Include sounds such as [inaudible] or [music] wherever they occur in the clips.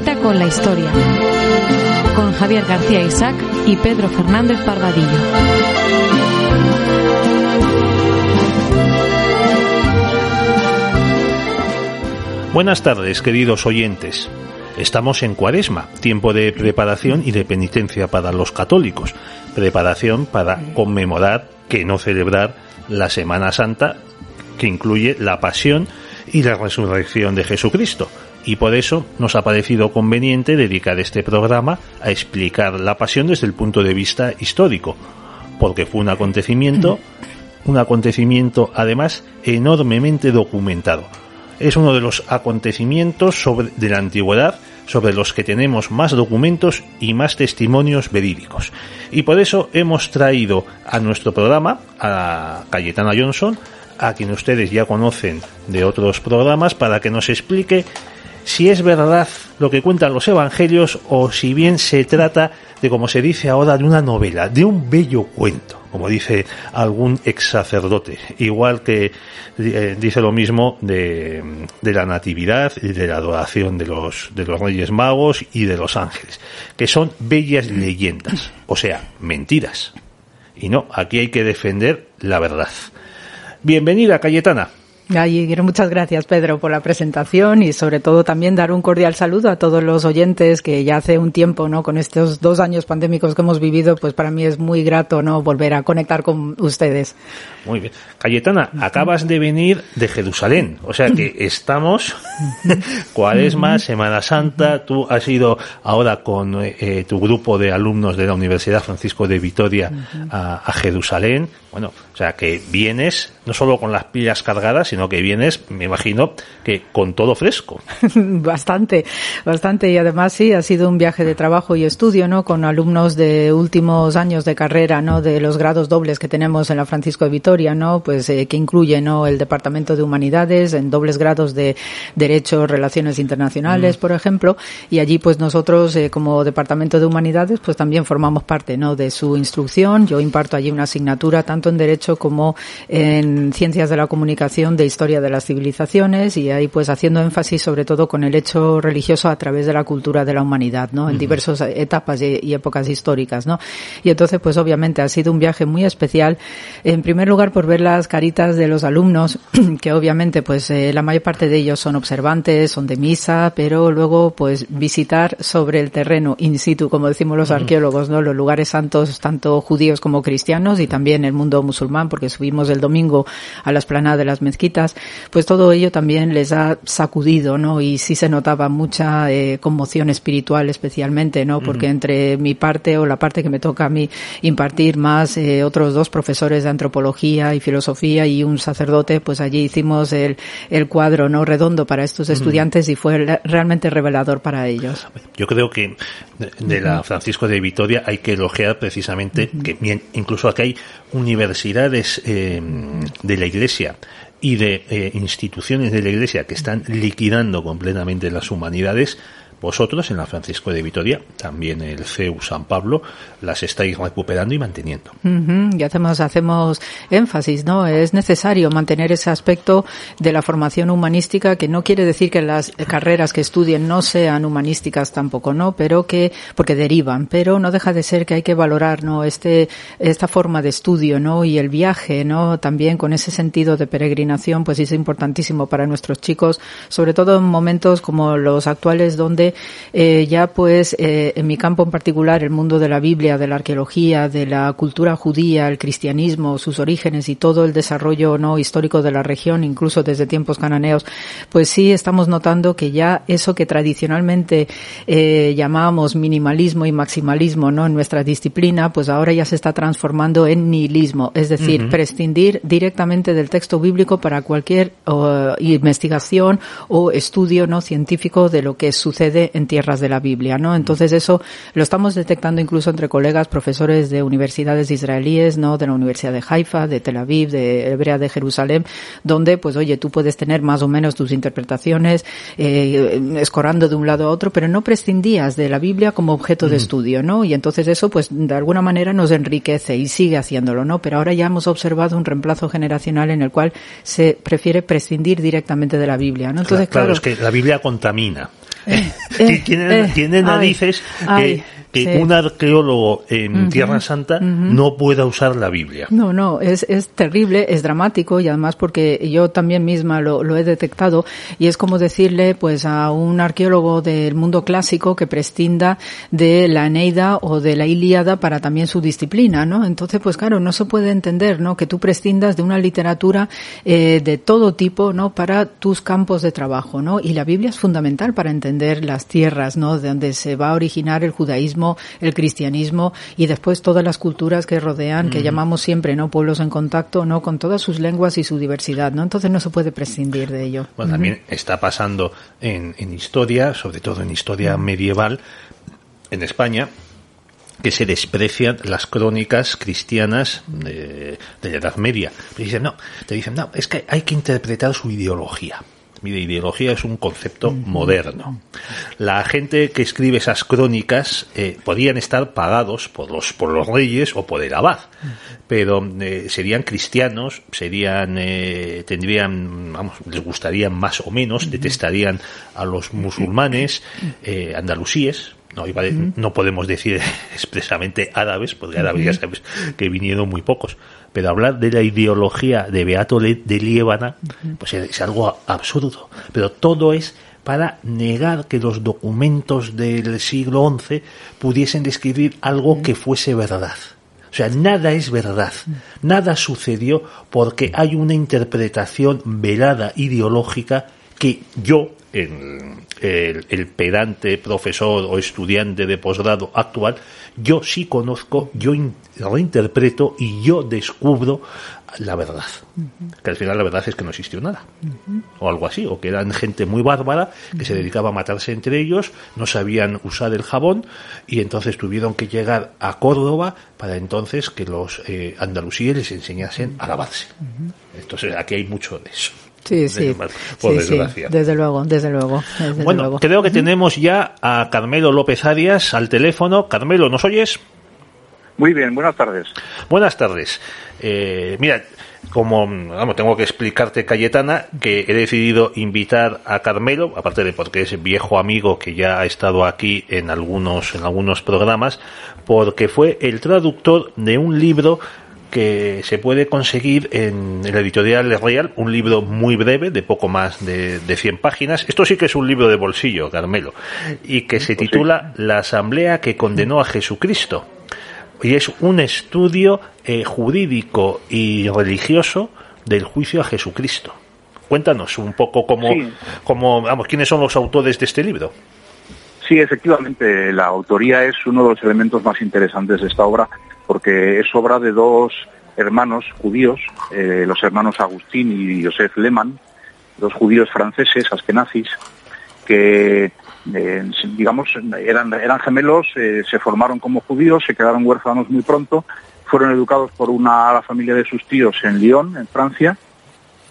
Con la historia. Con Javier García Isaac y Pedro Fernández Barbadillo. Buenas tardes, queridos oyentes. Estamos en Cuaresma, tiempo de preparación y de penitencia para los católicos. Preparación para conmemorar, que no celebrar, la Semana Santa, que incluye la pasión y la resurrección de Jesucristo. Y por eso nos ha parecido conveniente dedicar este programa a explicar la pasión desde el punto de vista histórico, porque fue un acontecimiento, un acontecimiento además enormemente documentado es uno de los acontecimientos sobre, de la antigüedad sobre los que tenemos más documentos y más testimonios verídicos. Y por eso hemos traído a nuestro programa a Cayetana Johnson, a quien ustedes ya conocen de otros programas, para que nos explique si es verdad lo que cuentan los evangelios o si bien se trata de, como se dice ahora, de una novela, de un bello cuento, como dice algún ex sacerdote, igual que eh, dice lo mismo de, de, la natividad y de la adoración de los, de los reyes magos y de los ángeles, que son bellas leyendas, o sea, mentiras. Y no, aquí hay que defender la verdad. Bienvenida, Cayetana. Ay, muchas gracias, Pedro, por la presentación y sobre todo también dar un cordial saludo a todos los oyentes que ya hace un tiempo, ¿no? Con estos dos años pandémicos que hemos vivido, pues para mí es muy grato, ¿no? Volver a conectar con ustedes. Muy bien. Cayetana, acabas de venir de Jerusalén, o sea que [laughs] estamos, [laughs] Cuaresma, Semana Santa, tú has ido ahora con eh, tu grupo de alumnos de la Universidad Francisco de Vitoria a, a Jerusalén, bueno, o sea que vienes no solo con las pilas cargadas, sino que vienes, me imagino, que con todo fresco. [laughs] bastante, bastante. Y además sí, ha sido un viaje de trabajo y estudio, ¿no? Con alumnos de últimos años de carrera, ¿no? De los grados dobles que tenemos en la Francisco de Vitoria, ¿no? Pues eh, que incluye, ¿no? El Departamento de Humanidades en dobles grados de Derecho, Relaciones Internacionales, mm. por ejemplo. Y allí, pues nosotros, eh, como Departamento de Humanidades, pues también formamos parte, ¿no? De su instrucción. Yo imparto allí una asignatura tanto en Derecho como en Ciencias de la Comunicación de Historia de las Civilizaciones y ahí pues haciendo énfasis sobre todo con el hecho religioso a través de la cultura de la humanidad, ¿no? En uh -huh. diversas etapas y, y, épocas históricas, ¿no? Y entonces pues obviamente ha sido un viaje muy especial, en primer lugar por ver las caritas de los alumnos, [clears throat] que obviamente pues eh, la mayor parte de ellos son observantes, son de misa, pero luego pues visitar sobre el terreno in situ, como decimos los uh -huh. arqueólogos, ¿no? Los lugares santos, tanto judíos como cristianos y también el mundo musulmán, porque subimos el domingo a la esplanada de las mezquitas, pues todo ello también les ha sacudido, ¿no? Y sí se notaba mucha eh, conmoción espiritual especialmente, ¿no? Porque entre mi parte o la parte que me toca a mí impartir más eh, otros dos profesores de antropología y filosofía y un sacerdote, pues allí hicimos el, el cuadro, ¿no? Redondo para estos estudiantes y fue realmente revelador para ellos. Yo creo que de, la Francisco de Vitoria hay que elogiar precisamente que incluso aquí hay universidades eh, de la Iglesia y de eh, instituciones de la Iglesia que están liquidando completamente las humanidades, vosotros en la Francisco de Vitoria, también el CEU San Pablo, las estáis recuperando y manteniendo. Uh. Y hacemos, hacemos énfasis, ¿no? Es necesario mantener ese aspecto de la formación humanística, que no quiere decir que las carreras que estudien no sean humanísticas tampoco, ¿no? Pero que, porque derivan, pero no deja de ser que hay que valorar, ¿no? Este, esta forma de estudio, ¿no? Y el viaje, ¿no? También con ese sentido de peregrinación, pues es importantísimo para nuestros chicos, sobre todo en momentos como los actuales donde eh, ya pues eh, en mi campo en particular, el mundo de la Biblia, de la arqueología, de la cultura judía, el cristianismo, sus orígenes y todo el desarrollo no histórico de la región, incluso desde tiempos cananeos, pues sí estamos notando que ya eso que tradicionalmente eh, llamábamos minimalismo y maximalismo, ¿no? En nuestra disciplina, pues ahora ya se está transformando en nihilismo, es decir, prescindir directamente del texto bíblico para cualquier investigación o estudio no científico de lo que sucede en tierras de la Biblia, ¿no? Entonces eso lo estamos detectando incluso entre colegas profesores de universidades israelíes, ¿no? De la Universidad de Haifa, de Tel Aviv, de Hebrea de Jerusalén, donde pues oye, tú puedes tener más o menos tus interpretaciones eh, escorando de un lado a otro, pero no prescindías de la Biblia como objeto de estudio, ¿no? Y entonces eso pues de alguna manera nos enriquece y sigue haciéndolo, ¿no? Pero ahora ya hemos observado un reemplazo generacional en el cual se prefiere prescindir directamente de la Biblia, ¿no? Entonces, claro, es que la Biblia contamina. [laughs] Eh, eh, tiene, eh, narices que un arqueólogo en Tierra Santa no pueda usar la Biblia. No, no, es, es terrible, es dramático y además porque yo también misma lo, lo he detectado y es como decirle pues a un arqueólogo del mundo clásico que prescinda de la Eneida o de la Ilíada para también su disciplina, ¿no? Entonces, pues claro, no se puede entender, ¿no? Que tú prescindas de una literatura eh, de todo tipo, ¿no? Para tus campos de trabajo, ¿no? Y la Biblia es fundamental para entender las tierras, ¿no? De donde se va a originar el judaísmo el cristianismo y después todas las culturas que rodean, que llamamos siempre, ¿no? Pueblos en contacto, ¿no? Con todas sus lenguas y su diversidad, ¿no? Entonces no se puede prescindir de ello. Bueno, también está pasando en, historia, sobre todo en historia medieval, en España, que se desprecian las crónicas cristianas de, de la Edad Media. Te dicen, no, te dicen, no, es que hay que interpretar su ideología. Mi ideología es un concepto moderno. La gente que escribe esas crónicas eh, podían estar pagados por los, por los reyes o por el abad, pero eh, serían cristianos, serían, eh, tendrían, vamos, les gustarían más o menos, detestarían a los musulmanes, andalusíes, no, no podemos decir [laughs] expresamente árabes, porque árabes ya sabes que vinieron muy pocos, pero hablar de la ideología de Beato de Liébana, pues es algo absurdo. Pero todo es para negar que los documentos del siglo XI pudiesen describir algo que fuese verdad. O sea, nada es verdad, nada sucedió porque hay una interpretación velada ideológica que yo, en el, pedante profesor o estudiante de posgrado actual, yo sí conozco, yo reinterpreto y yo descubro la verdad. Que al final la verdad es que no existió nada. O algo así. O que eran gente muy bárbara que se dedicaba a matarse entre ellos, no sabían usar el jabón y entonces tuvieron que llegar a Córdoba para entonces que los eh, andalusíes les enseñasen a lavarse. Entonces aquí hay mucho de eso. Sí, sí. Por desgracia. desde luego, desde luego. bueno, creo que tenemos ya a Carmelo López Arias al teléfono. Carmelo, ¿nos oyes? Muy bien, buenas tardes. Buenas tardes. Eh, mira, como vamos, tengo que explicarte, Cayetana, que he decidido invitar a Carmelo, aparte de porque es viejo amigo que ya ha estado aquí en algunos, en algunos programas, porque fue el traductor de un libro que se puede conseguir en el editorial Real, un libro muy breve, de poco más de, de 100 páginas. Esto sí que es un libro de bolsillo, Carmelo, y que se titula La Asamblea que condenó a Jesucristo. Y es un estudio eh, jurídico y religioso del juicio a Jesucristo. Cuéntanos un poco cómo, cómo, vamos, quiénes son los autores de este libro. Sí, efectivamente, la autoría es uno de los elementos más interesantes de esta obra porque es obra de dos hermanos judíos, eh, los hermanos Agustín y Joseph Lehmann, dos judíos franceses, askenazis, que eh, digamos eran, gemelos, eh, se formaron como judíos, se quedaron huérfanos muy pronto, fueron educados por una la familia de sus tíos en Lyon, en Francia,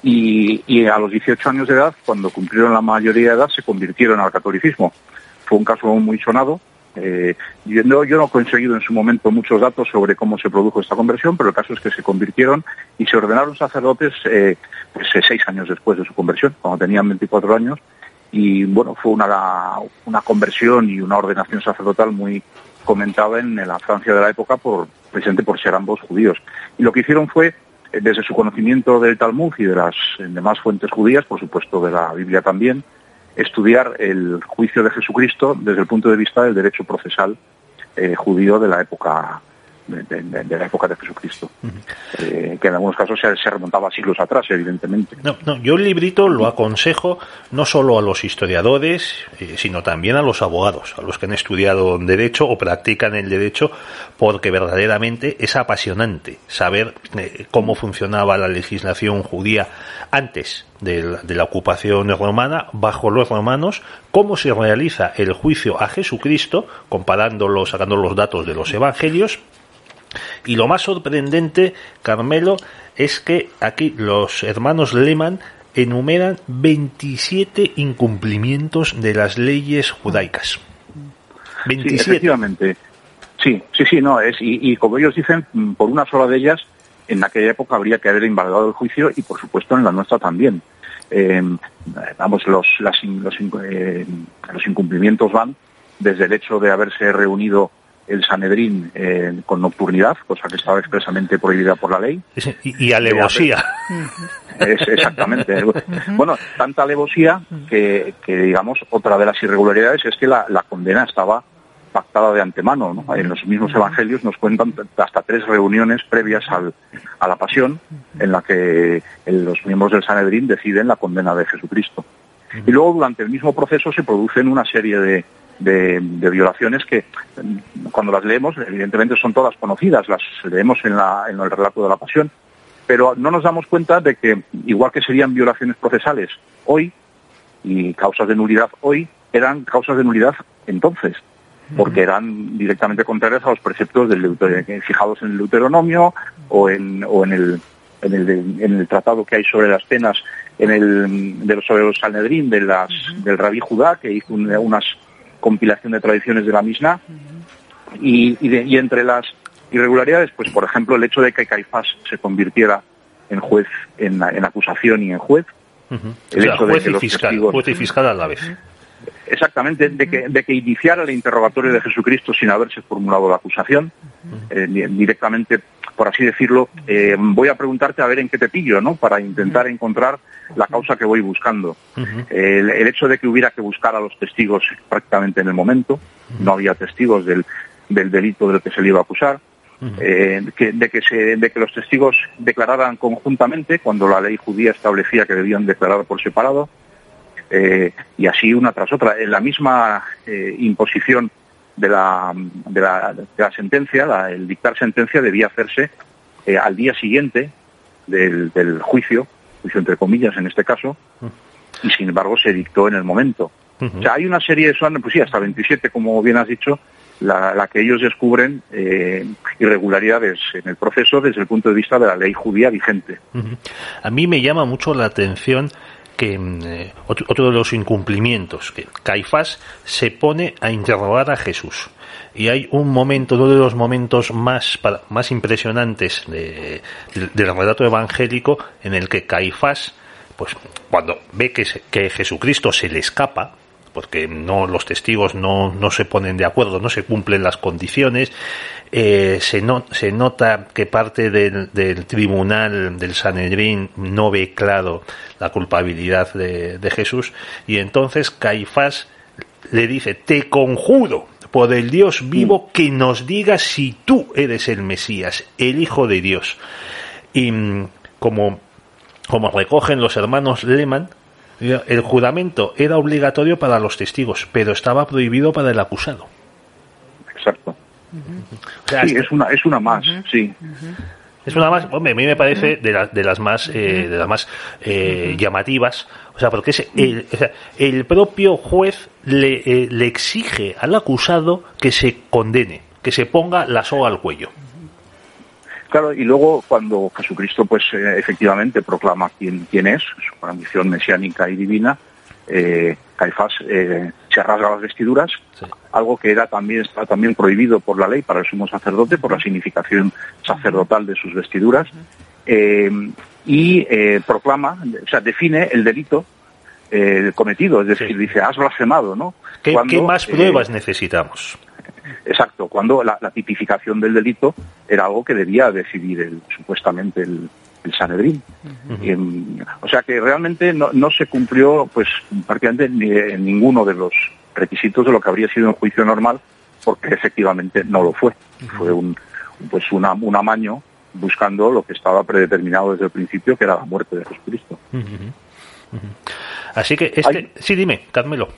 y, a los 18 años de edad, cuando cumplieron la mayoría de edad, se convirtieron al catolicismo. Fue un caso muy sonado, eh, yo, no, he conseguido en su momento muchos datos sobre cómo se produjo esta conversión, pero el caso es que se convirtieron y se ordenaron sacerdotes eh, pues, eh, seis años después de su conversión, cuando tenían 24 años. Y bueno, fue una, una conversión y una ordenación sacerdotal muy comentada en la Francia de la época, por, precisamente por ser ambos judíos. Y lo que hicieron fue, eh, desde su conocimiento del Talmud y de las demás fuentes judías, por supuesto de la Biblia también, estudiar el juicio de Jesucristo desde el punto de vista del derecho procesal eh, judío de la época de, de- de la época de Jesucristo, Eh, que en algunos casos se, se remontaba a siglos atrás, evidentemente. No, no, yo el librito lo aconsejo no solo a los historiadores, eh, sino también a los abogados, a los que han estudiado derecho o practican el derecho, porque verdaderamente es apasionante saber eh, cómo funcionaba la legislación judía antes de la, de la ocupación romana, bajo los romanos, cómo se realiza el juicio a Jesucristo, comparándolo, sacando los datos de los evangelios, y lo más sorprendente, Carmelo, es que aquí los hermanos Lehmann enumeran 27 incumplimientos de las leyes judaicas. Sí, 27. efectivamente. Sí, sí, sí, no, es, y, y como ellos dicen, mm, por una sola de ellas, en aquella época habría que haber invalidado el juicio y, por supuesto, en la nuestra también. Eh, vamos, los, las eh, los incumplimientos van desde el hecho de haberse reunido el Sanedrín eh, con nocturnidad, cosa que estaba expresamente prohibida por la ley. Y, y alevosía. Es, exactamente. Bueno, tanta alevosía que, que, digamos, otra de las irregularidades es que la, la condena estaba pactada de antemano. ¿no? En los mismos evangelios nos cuentan hasta tres reuniones previas al- a la pasión en la que los miembros del Sanedrín deciden la condena de Jesucristo. Y luego durante el mismo proceso se producen una serie de, de- de violaciones que cuando las leemos evidentemente son todas conocidas, las leemos en, la- en el relato de la pasión, pero no nos damos cuenta de que igual que serían violaciones procesales hoy y causas de nulidad hoy, eran causas de nulidad entonces, porque eran directamente contrarias a los preceptos del eh, fijados en el Deuteronomio o en, o en el en el, en el tratado que hay sobre las penas en el de los, sobre los Sanedrín de las del Rabí Judá que hizo una unas compilación de tradiciones de la Mishnah y, y, de- y entre las irregularidades pues por ejemplo el hecho de que Caifás se convirtiera en juez en, en acusación y en juez. El O sea, hecho de juez que y los fiscal, testigos- juez y fiscal a la vez. Exactamente, de que, de que iniciara el interrogatorio de Jesucristo sin haberse formulado la acusación, eh, di- directamente, por así decirlo, eh, voy a preguntarte a ver en qué te pillo, ¿no? Para intentar encontrar la causa que voy buscando. El, el hecho de que hubiera que buscar a los testigos prácticamente en el momento, no había testigos del, del delito del que se le iba a acusar, eh, que- de, que se, de que los testigos declararan conjuntamente cuando la ley judía establecía que debían declarar por separado, eh, y así una tras otra. En la misma eh, imposición de la, de la, de la sentencia, la- el dictar sentencia debía hacerse eh, al día siguiente del, del juicio, juicio entre comillas en este caso, y sin embargo se dictó en el momento. O sea, hay una serie, son, pues sí, hasta 27, como bien has dicho, la, la que ellos descubren eh, irregularidades en el proceso desde el punto de vista de la ley judía vigente. A mí me llama mucho la atención que mm, eh, otro, de los incumplimientos, que Caifás se pone a interrogar a Jesús. Y hay un momento, uno de los momentos más, más impresionantes de- del- del relato evangélico en el que Caifás, pues cuando ve que, se- que Jesucristo se le escapa, porque no los testigos no, no se ponen de acuerdo, no se cumplen las condiciones, eh, se, no- se nota que parte del, del tribunal del Sanedrín no ve claro la culpabilidad de, de Jesús y entonces Caifás le dice, te conjuro por el Dios vivo que nos digas si tú eres el Mesías, el Hijo de Dios. Y mm, como, como recogen los hermanos Lehmann, el juramento era obligatorio para los testigos, pero estaba prohibido para el acusado. Exacto. O sea, Sí, es una, es una más, sí. Es una más, hombre, a mí me parece de, la- de las más, eh, de las más eh, llamativas. O sea, porque es el, o sea, el propio juez le, eh, le exige al acusado que se condene, que se ponga la soga al cuello. Claro, y luego cuando Jesucristo, pues eh, efectivamente proclama quién, quién es, su misión mesiánica y divina, eh, Caifás eh, se rasga las vestiduras, Sí. algo que era también está también prohibido por la ley para el sumo sacerdote por la significación sacerdotal de sus vestiduras, eh, y eh, proclama, o sea, define el delito eh, cometido, es decir, Sí. dice, has blasfemado, ¿no? ¿Qué, Cuando, qué más eh, pruebas necesitamos? Exacto, cuando la, la tipificación del delito era algo que debía decidir el, supuestamente el, el Sanedrín. O sea que realmente no, no se cumplió pues prácticamente ni, en ninguno de los requisitos de lo que habría sido un juicio normal, porque efectivamente no lo fue. Fue un pues una, un amaño buscando lo que estaba predeterminado desde el principio, que era la muerte de Jesucristo. Así que este, sí, dime, Carmelo.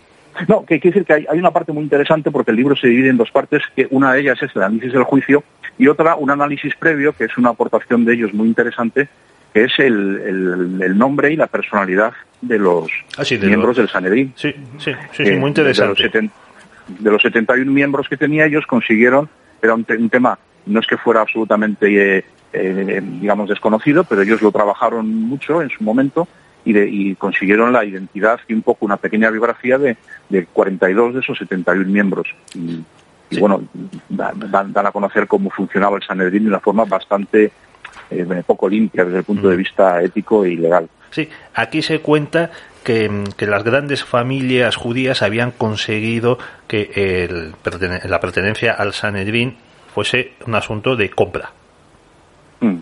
No, que quiere decir que hay, hay, una parte muy interesante porque el libro se divide en dos partes, que una de ellas es el análisis del juicio y otra un análisis previo, que es una aportación de ellos muy interesante, que es el, el, el nombre y la personalidad de los Ah, sí, de miembros los- del Sanedrín. Sí, sí, sí, sí, Eh, muy interesante. De los, seten- de los 71 miembros que tenía, ellos consiguieron, era un, te- un tema, no es que fuera absolutamente, eh, eh, digamos, desconocido, pero ellos lo trabajaron mucho en su momento y, de- y consiguieron la identidad y un poco una pequeña biografía de, de 42 de esos 71 miembros. Y, y bueno, dan, a conocer cómo funcionaba el Sanedrín de una forma bastante eh, poco limpia desde el punto Mm. de vista ético y legal. Sí, aquí se cuenta que, que las grandes familias judías habían conseguido que el la pertenencia al Sanedrín fuese un asunto de compra. Mm.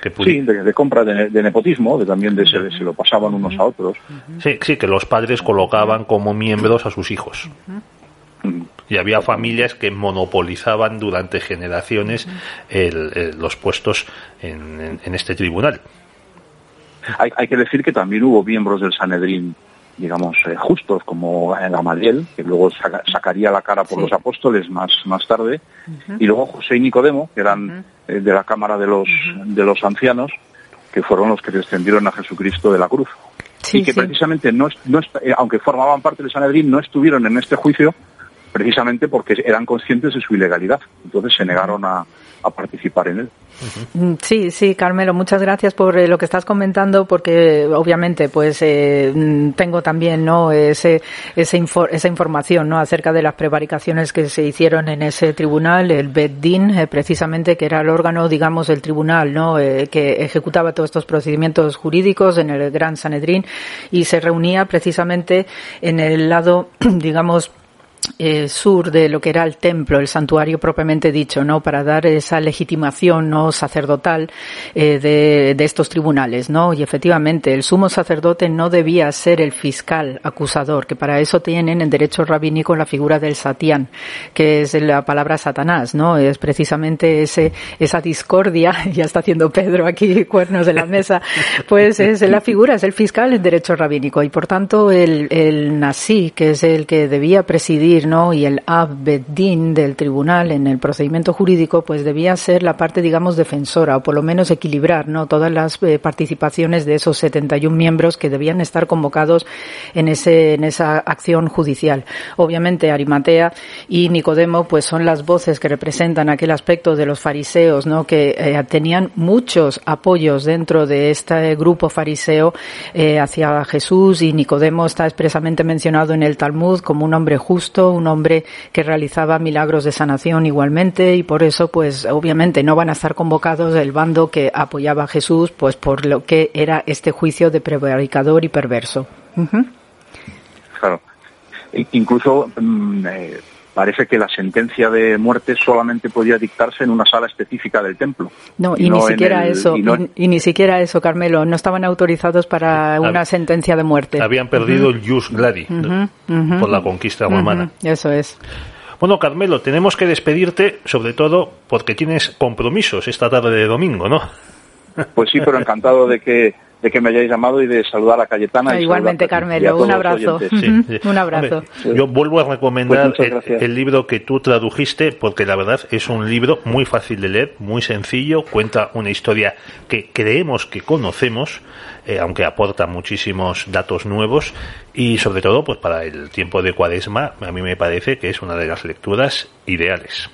Que Sí, de, de compra de, de nepotismo, de también de se, se lo pasaban unos a otros. sí, sí, que los padres colocaban como miembros a sus hijos. Y había familias que monopolizaban durante generaciones el- el- los puestos en, en- en este tribunal. Hay, hay que decir que también hubo miembros del Sanedrín, digamos, eh, justos, como Gamaliel, que luego saca- sacaría la cara por Sí. los apóstoles más, más tarde, y luego José y Nicodemo, que eran eh, de la Cámara de los, de los Ancianos, que fueron los que descendieron a Jesucristo de la cruz. Sí, y que sí. precisamente, no, no eh, aunque formaban parte del Sanedrín, no estuvieron en este juicio precisamente porque eran conscientes de su ilegalidad. Entonces se negaron a, a participar en él. Mm, Sí, sí, Carmelo, muchas gracias por eh, lo que estás comentando, porque obviamente, pues eh, mm, tengo también, no, ese, ese info- esa información, no, acerca de las prevaricaciones que se hicieron en ese tribunal, el Beddin, eh, precisamente, que era el órgano, digamos, el tribunal, no, Eh, que ejecutaba todos estos procedimientos jurídicos en el Gran Sanedrín y se reunía precisamente en el lado, [clears throat] digamos, eh, sur de lo que era el templo, el santuario propiamente dicho, ¿no? Para dar esa legitimación no sacerdotal eh, de, de estos tribunales, ¿no? Y efectivamente, el sumo sacerdote no debía ser el fiscal acusador, que para eso tienen en derecho rabínico la figura del satián, que es la palabra Satanás, ¿no? Es precisamente ese, esa discordia, [laughs] ya está haciendo Pedro aquí cuernos de la mesa, pues es la figura, es el fiscal en derecho rabínico y por tanto el, el nasí, que es el que debía presidir, Y el abedín del tribunal en el procedimiento jurídico, pues debía ser la parte, digamos, defensora o por lo menos equilibrar, ¿no? Todas las eh, participaciones de esos 71 miembros que debían estar convocados en ese, en esa acción judicial. Obviamente Arimatea y Nicodemo, pues son las voces que representan aquel aspecto de los fariseos, ¿no? Que eh, tenían muchos apoyos dentro de este grupo fariseo eh, hacia Jesús y Nicodemo está expresamente mencionado en el Talmud como un hombre justo, un hombre que realizaba milagros de sanación igualmente y por eso pues obviamente no van a estar convocados el bando que apoyaba a Jesús pues por lo que era este juicio de prevaricador y perverso. Claro. Incluso mm, eh, parece que la sentencia de muerte solamente podía dictarse en una sala específica del templo. No, y, ni en siquiera el- eso, y no- y, y ni siquiera eso, Carmelo, no estaban autorizados para una sentencia de muerte. Habían perdido el jus gladi por la conquista romana. Eso es. Bueno, Carmelo, tenemos que despedirte, sobre todo porque tienes compromisos esta tarde de domingo, ¿no? Pues sí, pero encantado de que de que me hayáis llamado y de saludar a Cayetana. y Ah, Igualmente, a- Carmelo, un abrazo. Sí, sí. [laughs] Un abrazo. Hombre, yo vuelvo a recomendar Pues el, libro que tú tradujiste porque la verdad es un libro muy fácil de leer, muy sencillo, cuenta una historia que creemos que conocemos, eh, aunque aporta muchísimos datos nuevos y sobre todo pues para el tiempo de cuaresma a mí me parece que es una de las lecturas ideales.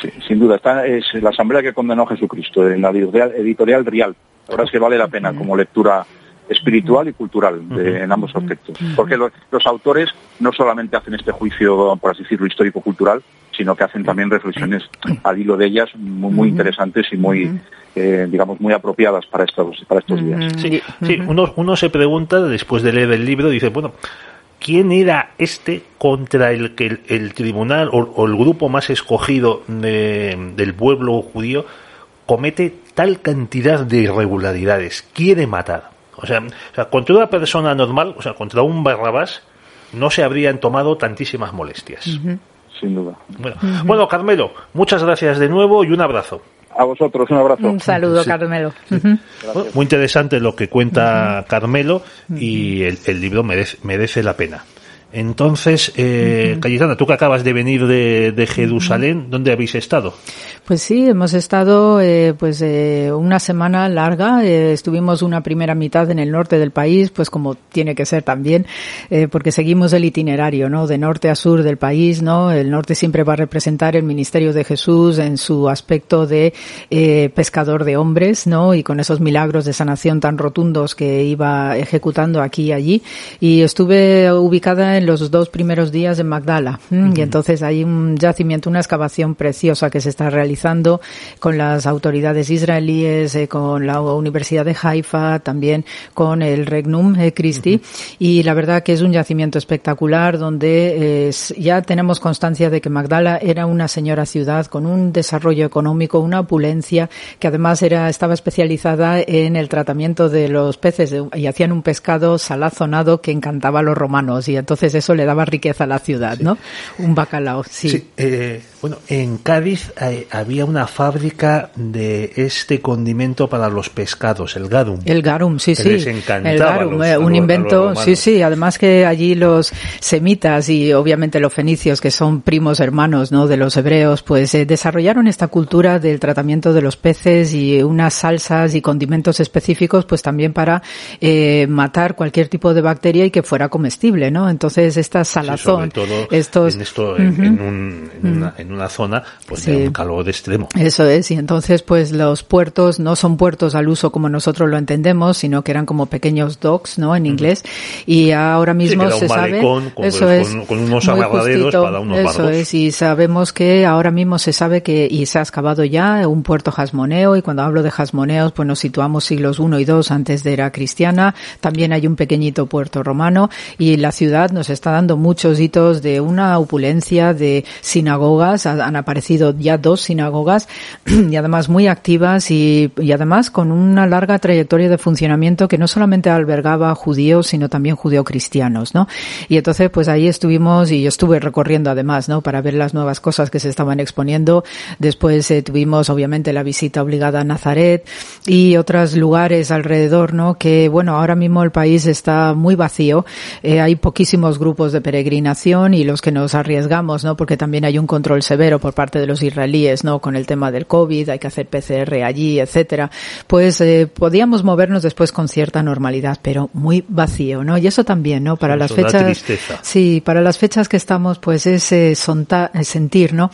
Sí, sin duda. Está, es la asamblea que condenó a Jesucristo en la editorial, editorial Rial. La verdad es que vale la pena como lectura espiritual y cultural de- en ambos aspectos. Porque los, los autores no solamente hacen este juicio, por así decirlo, histórico-cultural, sino que hacen también reflexiones al hilo de ellas muy, muy interesantes y muy, eh, digamos, muy apropiadas para estos, para estos días. Sí, sí, uno, uno se pregunta después de leer el libro, dice, bueno, ¿quién era este contra el que el, el tribunal o, o el grupo más escogido de- del pueblo judío comete tal cantidad de irregularidades, quiere matar. O sea, o sea, contra una persona normal, o sea, contra un Barrabás, no se habrían tomado tantísimas molestias. Sin duda. Bueno, bueno, Carmelo, muchas gracias de nuevo y un abrazo. A vosotros, un abrazo. Un saludo, Carmelo. Muy interesante lo que cuenta Carmelo y el, el libro merece, merece la pena. Entonces, eh, Cayetana, tú que acabas de venir de, de Jerusalén, ¿dónde habéis estado? Pues sí, hemos estado eh, pues eh, una semana larga. eh, estuvimos una primera mitad en el norte del país, pues como tiene que ser también, eh, porque seguimos el itinerario, ¿no? De norte a sur del país, ¿no? El norte siempre va a representar el ministerio de Jesús en su aspecto de eh, pescador de hombres, ¿no? Y con esos milagros de sanación tan rotundos que iba ejecutando aquí y allí. Y estuve ubicada en los dos primeros días en Magdala. ¿m? Y entonces hay un yacimiento, una excavación preciosa que se está realizando con las autoridades israelíes, eh, con la Universidad de Haifa, también con el Regnum eh, Christi. Y la verdad que es un yacimiento espectacular donde eh, ya tenemos constancia de que Magdala era una señora ciudad con un desarrollo económico, una opulencia, que además era, estaba especializada en el tratamiento de los peces de- y hacían un pescado salazonado que encantaba a los romanos y entonces eso le daba riqueza a la ciudad, ¿no? Un bacalao, sí. Sí, eh, bueno, en Cádiz eh, había una fábrica de este condimento para los pescados, el garum. El garum, sí, Que sí. les encantaba el garum, los- eh, los- un invento, sí, sí. Además que allí los semitas y obviamente los fenicios, que son primos hermanos, ¿no? De los hebreos, pues eh, desarrollaron esta cultura del tratamiento de los peces y unas salsas y condimentos específicos, pues también para eh, matar cualquier tipo de bacteria y que fuera comestible, ¿no? Entonces esta Sí, sobre salazón, todo estos, en, esto, en, Ujú. en un- en una, en una zona pues Sí. de un calor extremo. Eso es, y entonces pues los puertos no son puertos al uso como nosotros lo entendemos, sino que eran como pequeños docks, ¿no? En inglés. Y ahora mismo se sabe, con- eso es, con unos para unos Eso barcos. es, y sabemos que ahora mismo se sabe que, y se ha excavado ya un puerto jasmoneo, y cuando hablo de jasmoneos, pues nos situamos siglos I y II antes de era cristiana. También hay un pequeñito puerto romano, y la ciudad nos está dando muchos hitos de una opulencia de sinagogas, ha- han aparecido ya dos sinagogas, [clears throat] y además muy activas y, y además con una larga trayectoria de funcionamiento que no solamente albergaba judíos, sino también judeo-cristianos, ¿no? Y entonces, pues ahí estuvimos y yo estuve recorriendo además, ¿no? Para ver las nuevas cosas que se estaban exponiendo. Después eh, tuvimos, obviamente, la visita obligada a Nazaret y otros lugares alrededor, ¿no? Que, bueno, ahora mismo el país está muy vacío. Eh, hay poquísimos grupos de peregrinación y los que nos arriesgamos, ¿no? Porque también hay un control severo por parte de los israelíes, ¿no? Con el tema del COVID, hay que hacer PCR allí, etcétera. Pues eh, podíamos movernos después con cierta normalidad, pero muy vacío, ¿no? Y eso también, ¿no? Para las eso da fechas. tristeza. Sí, para las fechas que estamos, pues es eh, sonta- eh, sentir, ¿no?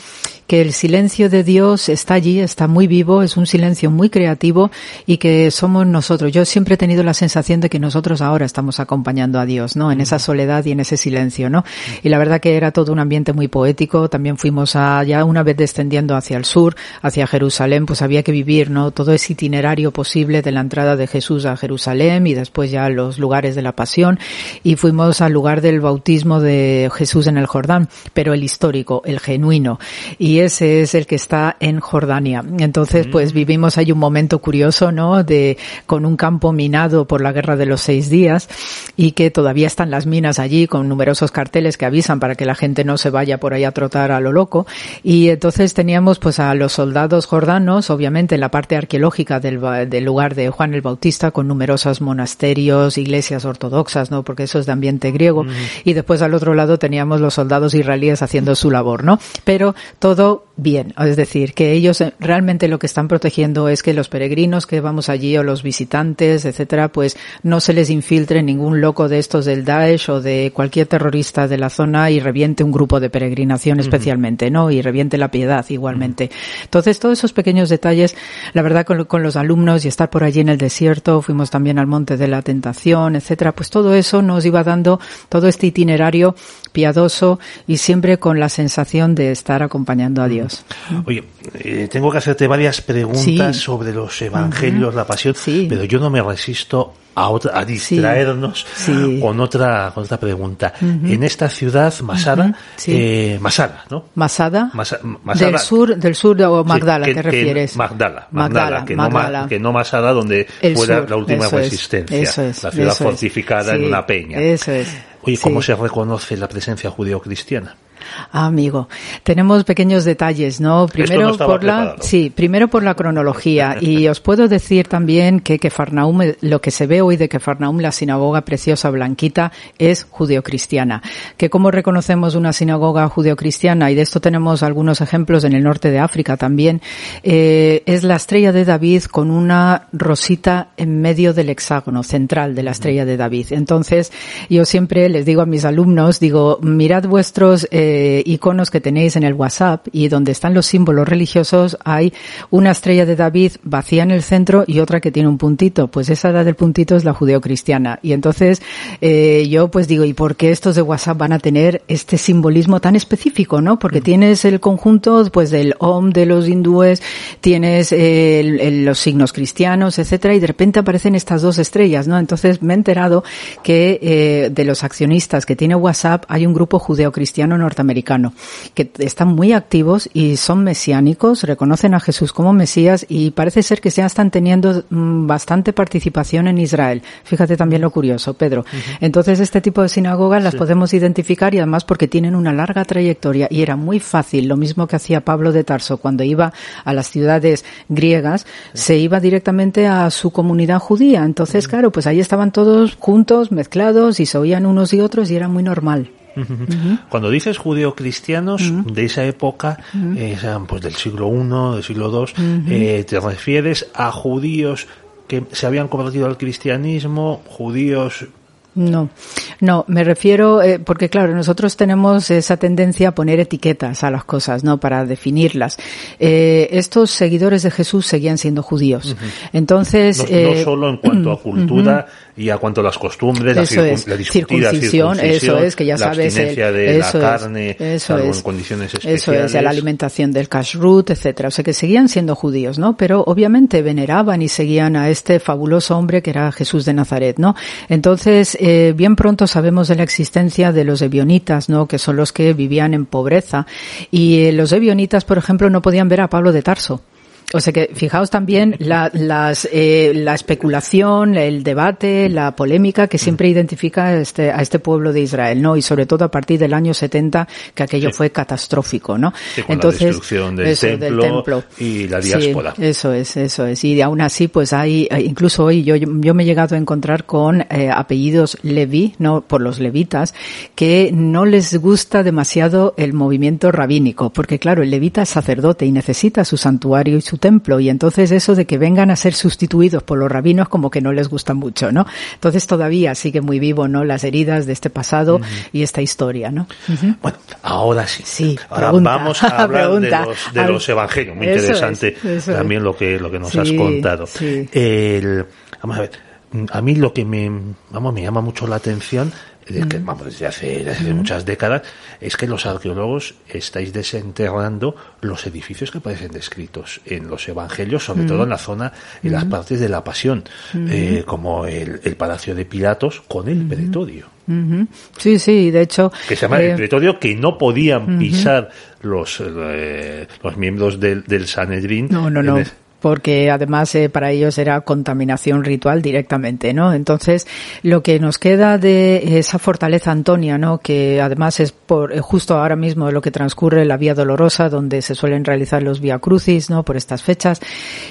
Que el silencio de Dios está allí, está muy vivo, es un silencio muy creativo y que somos nosotros. Yo siempre he tenido la sensación de que nosotros ahora estamos acompañando a Dios, ¿no? En esa soledad y en ese silencio, ¿no? Y la verdad que era todo un ambiente muy poético. También fuimos a, ya una vez descendiendo hacia el sur, hacia Jerusalén, pues había que vivir, ¿no? Todo ese itinerario posible de la entrada de Jesús a Jerusalén y después ya los lugares de la pasión. Y fuimos al lugar del bautismo de Jesús en el Jordán, pero el histórico, el genuino. Y ese es el que está en Jordania. Entonces, pues vivimos ahí un momento curioso, ¿no? De, con un campo minado por la guerra de los seis días y que todavía están las minas allí con numerosos carteles que avisan para que la gente no se vaya por ahí a trotar a lo loco. Y entonces teníamos pues a los soldados jordanos, obviamente en la parte arqueológica del, del lugar de Juan el Bautista con numerosos monasterios, iglesias ortodoxas, ¿no? Porque eso es de ambiente griego. Y después al otro lado teníamos los soldados israelíes haciendo su labor, ¿no? Pero todo bien. Es decir, que ellos eh, realmente lo que están protegiendo es que los peregrinos que vamos allí o los visitantes, etcétera, pues no se les infiltre ningún loco de estos del Daesh o de cualquier terrorista de la zona y reviente un grupo de peregrinación especialmente, ¿no? Y reviente la piedad igualmente. Entonces, todos esos pequeños detalles, la verdad, con, con los alumnos y estar por allí en el desierto, fuimos también al Monte de la Tentación, etcétera, pues todo eso nos iba dando todo este itinerario piadoso y siempre con la sensación de estar acompañando a Dios. Oye, eh, tengo que hacerte varias preguntas Sí. sobre los evangelios, la pasión, Sí. pero yo no me resisto a, otra, a distraernos Sí. con otra con otra pregunta. En esta ciudad, Masada, Sí. eh, Masada, ¿no? Masada, Masa- Masada. del sur, del sur o Sí, Magdala, que- ¿te que- refieres? Magdala, Magdala, Magdala, que, No, Ma- Magdala. que no Masada donde El fuera sur, la última eso es, resistencia, eso es, la ciudad eso es. fortificada en una peña. Eso es. Oye, Sí. ¿cómo se reconoce la presencia judeo-cristiana? Ah, amigo, tenemos pequeños detalles, ¿no? Primero no por la, preparado. sí, primero por la cronología [laughs] y os puedo decir también que Kefarnaum, lo que se ve hoy de Kefarnaum, la sinagoga preciosa blanquita, es judeocristiana. Que cómo reconocemos una sinagoga judeocristiana y de esto tenemos algunos ejemplos en el norte de África también, eh, es la estrella de David con una rosita en medio del hexágono central de la estrella de David. Entonces, yo siempre les digo a mis alumnos, digo, mirad vuestros eh, iconos que tenéis en el WhatsApp y donde están los símbolos religiosos hay una estrella de David vacía en el centro y otra que tiene un puntito. Pues esa edad del puntito es la judeocristiana. Y entonces eh, yo pues digo, ¿y por qué estos de WhatsApp van a tener este simbolismo tan específico, no? Porque tienes el conjunto pues del Om de los hindúes, tienes eh, el- el- los signos cristianos, etcétera, y de repente aparecen estas dos estrellas, ¿no? Entonces me he enterado que eh, de los accionistas que tiene WhatsApp hay un grupo judeocristiano norteamericano que están muy activos y son mesiánicos, reconocen a Jesús como Mesías y parece ser que ya están teniendo mm, bastante participación en Israel. Fíjate también lo curioso, Pedro. Entonces este tipo de sinagogas las podemos identificar y además porque tienen una larga trayectoria y era muy fácil, lo mismo que hacía Pablo de Tarso cuando iba a las ciudades griegas, se iba directamente a su comunidad judía. Entonces, claro, pues ahí estaban todos juntos, mezclados y se oían unos y otros y era muy normal. Cuando dices judeo-cristianos de esa época, eh, pues del siglo I, del siglo II, eh, te refieres a judíos que se habían convertido al cristianismo, judíos No, no, me refiero, eh, porque claro, nosotros tenemos esa tendencia a poner etiquetas a las cosas, ¿no? Para definirlas. Eh, estos seguidores de Jesús seguían siendo judíos. Entonces, no, no solo en cuanto a [clears throat] cultura y a cuanto a las costumbres, la, circun- es. la circuncisión, eso es, que ya la sabes. el- abstinencia de eso la es, carne, eso salvo es, en condiciones especiales. Eso es, la alimentación del kashrut, etcétera. O sea, que seguían siendo judíos, ¿no? Pero obviamente veneraban y seguían a este fabuloso hombre que era Jesús de Nazaret, ¿no? Entonces, eh, bien pronto sabemos de la existencia de los ebionitas, ¿no? Que son los que vivían en pobreza. Y eh, los ebionitas, por ejemplo, no podían ver a Pablo de Tarso. O sea que fijaos también la, las, eh, la especulación, el debate, la polémica que siempre identifica este, a este pueblo de Israel, ¿no? Y sobre todo a partir del año 70, que aquello Sí. fue catastrófico, ¿no? Sí, con la destrucción del eso, templo y la Sí, diáspora. eso es, eso es. Y aún así, pues hay, eh, incluso hoy yo, yo me he llegado a encontrar con eh, apellidos Levi, no por los levitas, que no les gusta demasiado el movimiento rabínico, porque claro, el levita es sacerdote y necesita su santuario y su templo, y entonces eso de que vengan a ser sustituidos por los rabinos como que no les gusta mucho, ¿no? Entonces todavía sigue muy vivo, ¿no? Las heridas de este pasado y esta historia, ¿no? Bueno, ahora sí. Sí, ahora pregunta. vamos a [laughs] hablar Pregunta. de los, de los evangelios. Muy es, interesante es. también lo que, lo que nos Sí, has contado. sí. El- vamos a ver. A mí lo que me, vamos, me llama mucho la atención, de que, vamos, desde hace, desde hace muchas décadas, es que los arqueólogos estáis desenterrando los edificios que aparecen descritos en los evangelios, sobre todo en la zona, en las partes de la pasión, eh, como el, el palacio de Pilatos con el pretorio. Sí, sí, de hecho. que se llama eh, el pretorio, que no podían pisar los, eh, los miembros del, del Sanedrín. No, no, no. el- Porque además eh, para ellos era contaminación ritual directamente, ¿no? Entonces, lo que nos queda de esa fortaleza Antonia, ¿no? Que además es por eh, justo ahora mismo lo que transcurre la Vía Dolorosa, donde se suelen realizar los Vía Crucis, ¿no? Por estas fechas.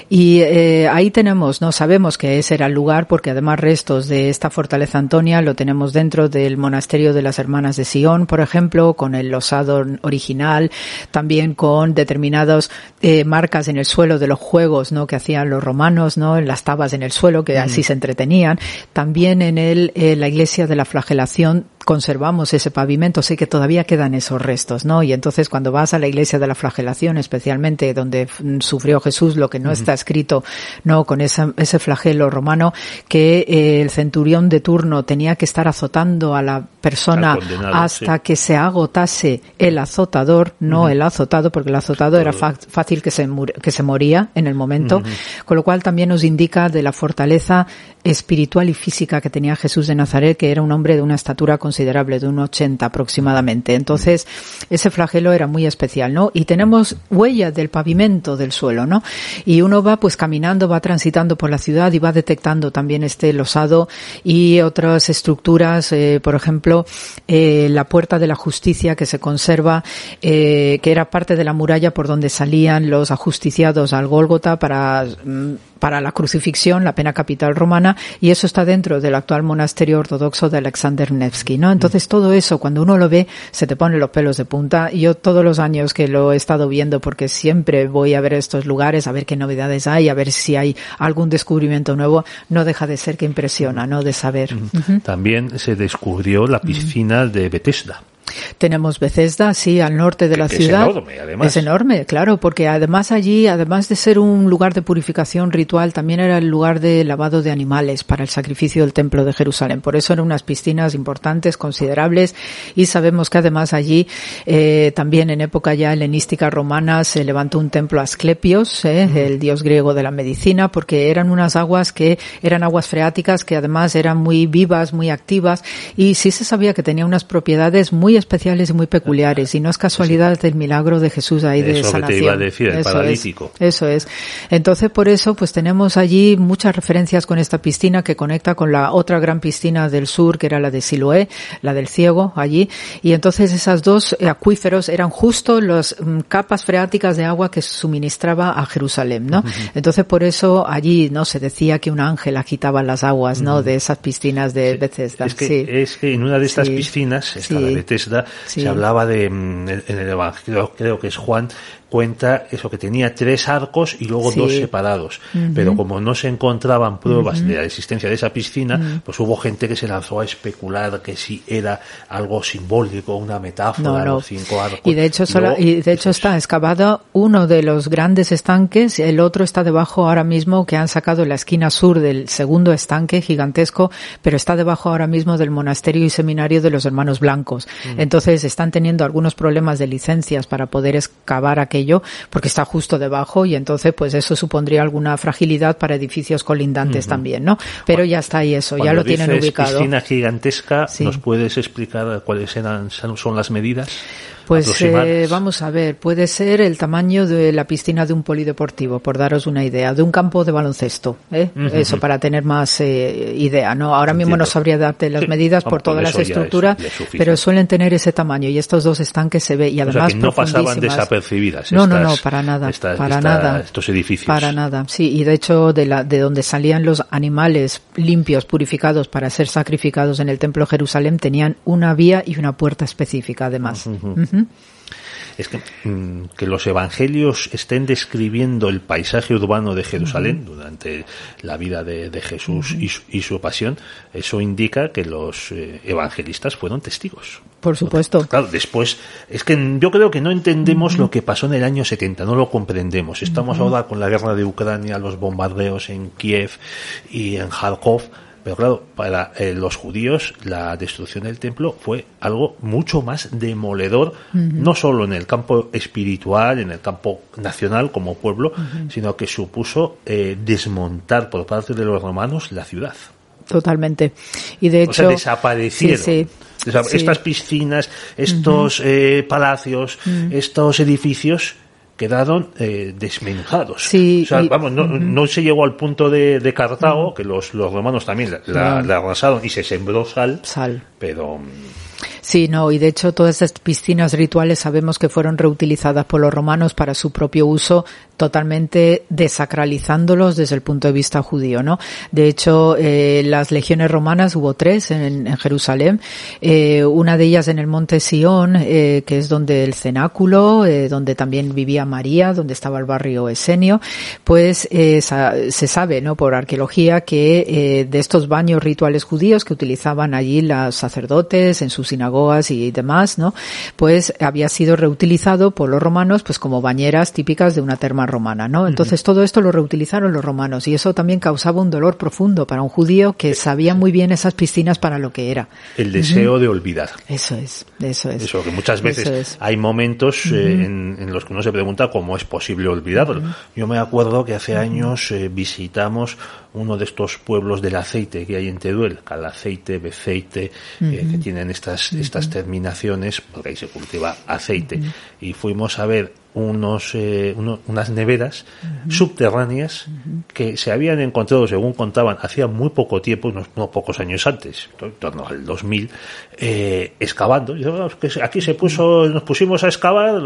Y eh, ahí tenemos, ¿no? Sabemos que ese era el lugar, porque además restos de esta fortaleza Antonia lo tenemos dentro del monasterio de las Hermanas de Sion, por ejemplo, con el losado original, también con determinadas eh, marcas en el suelo de los juegos, ¿no? Que hacían los romanos, ¿no? En las tabas en el suelo, que así se entretenían. También en el, eh, la iglesia de la flagelación conservamos ese pavimento, sé que todavía quedan esos restos, ¿no? Y entonces cuando vas a la iglesia de la flagelación, especialmente donde sufrió Jesús, lo que no está escrito, ¿no? Con esa, ese flagelo romano, que eh, el centurión de turno tenía que estar azotando a la persona hasta que se agotase el azotador, no el azotado, porque el azotado era fácil que se, que se moría en el momento, con lo cual también nos indica de la fortaleza espiritual y física que tenía Jesús de Nazaret, que era un hombre de una estatura considerable, de un 80 aproximadamente. Entonces, ese flagelo era muy especial, ¿no? Y tenemos huellas del pavimento del suelo, ¿no? Y uno va pues caminando, va transitando por la ciudad y va detectando también este losado y otras estructuras, eh, por ejemplo, eh, la puerta de la justicia que se conserva, eh, que era parte de la muralla por donde salían los ajusticiados al Gólgota para mm, para la crucifixión, la pena capital romana, y eso está dentro del actual monasterio ortodoxo de Alexander Nevsky, ¿no? Entonces todo eso, cuando uno lo ve, se te pone los pelos de punta. Yo todos los años que lo he estado viendo, porque siempre voy a ver estos lugares, a ver qué novedades hay, a ver si hay algún descubrimiento nuevo, no deja de ser que impresiona, ¿no? De saber. También se descubrió la piscina de Bethesda. Tenemos Bethesda, sí, al norte de la ciudad. Es enorme, además. Es enorme, claro, porque además allí, además de ser un lugar de purificación ritual, también era el lugar de lavado de animales para el sacrificio del templo de Jerusalén. Por eso eran unas piscinas importantes, considerables, y sabemos que además allí, eh, también en época ya helenística romana, se levantó un templo a Asclepios, eh, el dios griego de la medicina, porque eran unas aguas que eran aguas freáticas que además eran muy vivas, muy activas, y sí se sabía que tenía unas propiedades muy especiales y muy peculiares y no es casualidad del milagro de Jesús ahí de eso sanación. Que te iba a decir, el eso paralítico. Es, eso es. Entonces por eso pues tenemos allí muchas referencias con esta piscina que conecta con la otra gran piscina del sur que era la de Siloé, la del ciego allí y entonces esas dos acuíferos eran justo las mm, capas freáticas de agua que suministraba a Jerusalén, ¿no? Entonces por eso allí no se decía que un ángel agitaba las aguas, ¿no? De esas piscinas de Bethesda. Es que, es que en una de estas piscinas, esta la se hablaba de, mm, en el Evangelio, creo que es Juan, cuenta eso que tenía tres arcos y luego dos separados. Pero como no se encontraban pruebas de la existencia de esa piscina, pues hubo gente que se lanzó a especular que si era algo simbólico, una metáfora, los cinco arcos. Y de hecho, y, de hecho está excavado uno de los grandes estanques, el otro está debajo ahora mismo que han sacado en la esquina sur del segundo estanque gigantesco, pero está debajo ahora mismo del monasterio y seminario de los hermanos blancos. Entonces están teniendo algunos problemas de licencias para poder excavar aquel porque está justo debajo y entonces pues eso supondría alguna fragilidad para edificios colindantes también, ¿no? Pero ya está ahí eso, ya lo tienen ubicado. piscina gigantesca, ¿nos puedes explicar cuáles eran, son las medidas? Pues eh, vamos a ver, puede ser el tamaño de la piscina de un polideportivo, por daros una idea, de un campo de baloncesto, ¿eh? eso para tener más eh, idea, ¿no? Ahora mismo no sabría darte las medidas por todas las estructuras, pero suelen tener ese tamaño y estos dos estanques se ve y además no pasaban desapercibidas. No, no, no, para nada, para nada, estos edificios. Para nada, sí, y de hecho de la de donde salían los animales limpios, purificados para ser sacrificados en el templo de Jerusalén tenían una vía y una puerta específica además es que, mm, que, los evangelios estén describiendo el paisaje urbano de Jerusalén durante la vida de, Jesús y, su, pasión, eso indica que los eh, evangelistas fueron testigos. Por supuesto. Claro, después, es que yo creo que no entendemos lo que pasó en el año 70, no lo comprendemos. Estamos ahora con la guerra de Ucrania, los bombardeos en Kiev y en Kharkov pero claro, para eh, los judíos la destrucción del templo fue algo mucho más demoledor, no solo en el campo espiritual, en el campo nacional como pueblo, sino que supuso eh, desmontar por parte de los romanos la ciudad. Totalmente. Y de hecho. desaparecieron. Estas piscinas, estos eh, palacios, estos edificios quedaron eh, desmenjados. o sea, vamos, no, no, se llegó al punto de, de Cartago, que los, los romanos también la, la, arrasaron y se sembró sal. Sal. Pero Sí, no, y de hecho todas estas piscinas rituales sabemos que fueron reutilizadas por los romanos para su propio uso, totalmente desacralizándolos desde el punto de vista judío, ¿no? De hecho, eh, las legiones romanas hubo tres en, Jerusalén, eh, una de ellas en el monte Sion, eh, que es donde el cenáculo, donde también vivía María, donde estaba el barrio Esenio, pues se sabe, ¿no? Por arqueología que de estos baños rituales judíos que utilizaban allí los sacerdotes en sus sinagogas y demás, ¿no? Pues había sido reutilizado por los romanos, pues como bañeras típicas de una terma romana, ¿no? Entonces todo esto lo reutilizaron los romanos y eso también causaba un dolor profundo para un judío que sabía muy bien esas piscinas para lo que era. El deseo de olvidar. Eso es, eso es. Eso, que muchas veces hay momentos eh, en, en, los que uno se pregunta cómo es posible olvidarlo. Yo me acuerdo que hace años eh, visitamos uno de estos pueblos del aceite que hay en Teruel, Calaceite, Beceite, eh, que tienen estas, estas terminaciones, porque ahí se cultiva aceite. Y fuimos a ver unos, eh, uno- unas neveras subterráneas que se habían encontrado, según contaban, hacía muy poco tiempo, unos, unos pocos años antes, en torno al 2000, eh, excavando. Aquí se puso, nos pusimos a excavar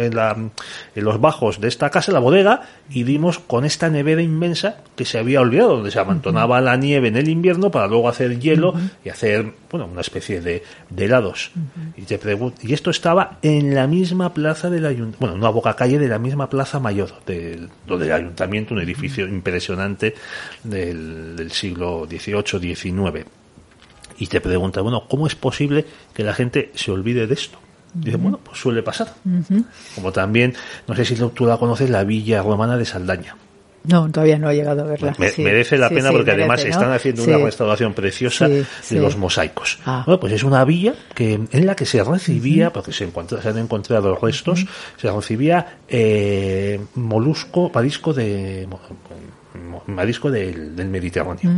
en, la- en los bajos de esta casa, la bodega, y dimos con esta nevera inmensa que se había olvidado, donde se amontonaba la nieve en el invierno para luego hacer hielo y hacer, bueno, una especie de, de helados. Y te y esto estaba en la misma plaza del ayuntamiento, bueno, una boca calle de la misma plaza mayor del, lo del ayuntamiento, un edificio impresionante del, del siglo XVIII, XIX. Y te pregunta, bueno, ¿cómo es posible que la gente se olvide de esto? Y dice, bueno, pues suele pasar. Como también, no sé si tú la conoces, la villa romana de Saldaña. No, todavía no he llegado a verla. Me- Sí, merece la sí, pena sí, porque merece, además ¿no? están haciendo una restauración preciosa de los mosaicos. Ah. Bueno, pues es una villa que en la que se recibía, porque se, encuentra- se han encontrado restos, se recibía eh, molusco, marisco de marisco del, del Mediterráneo.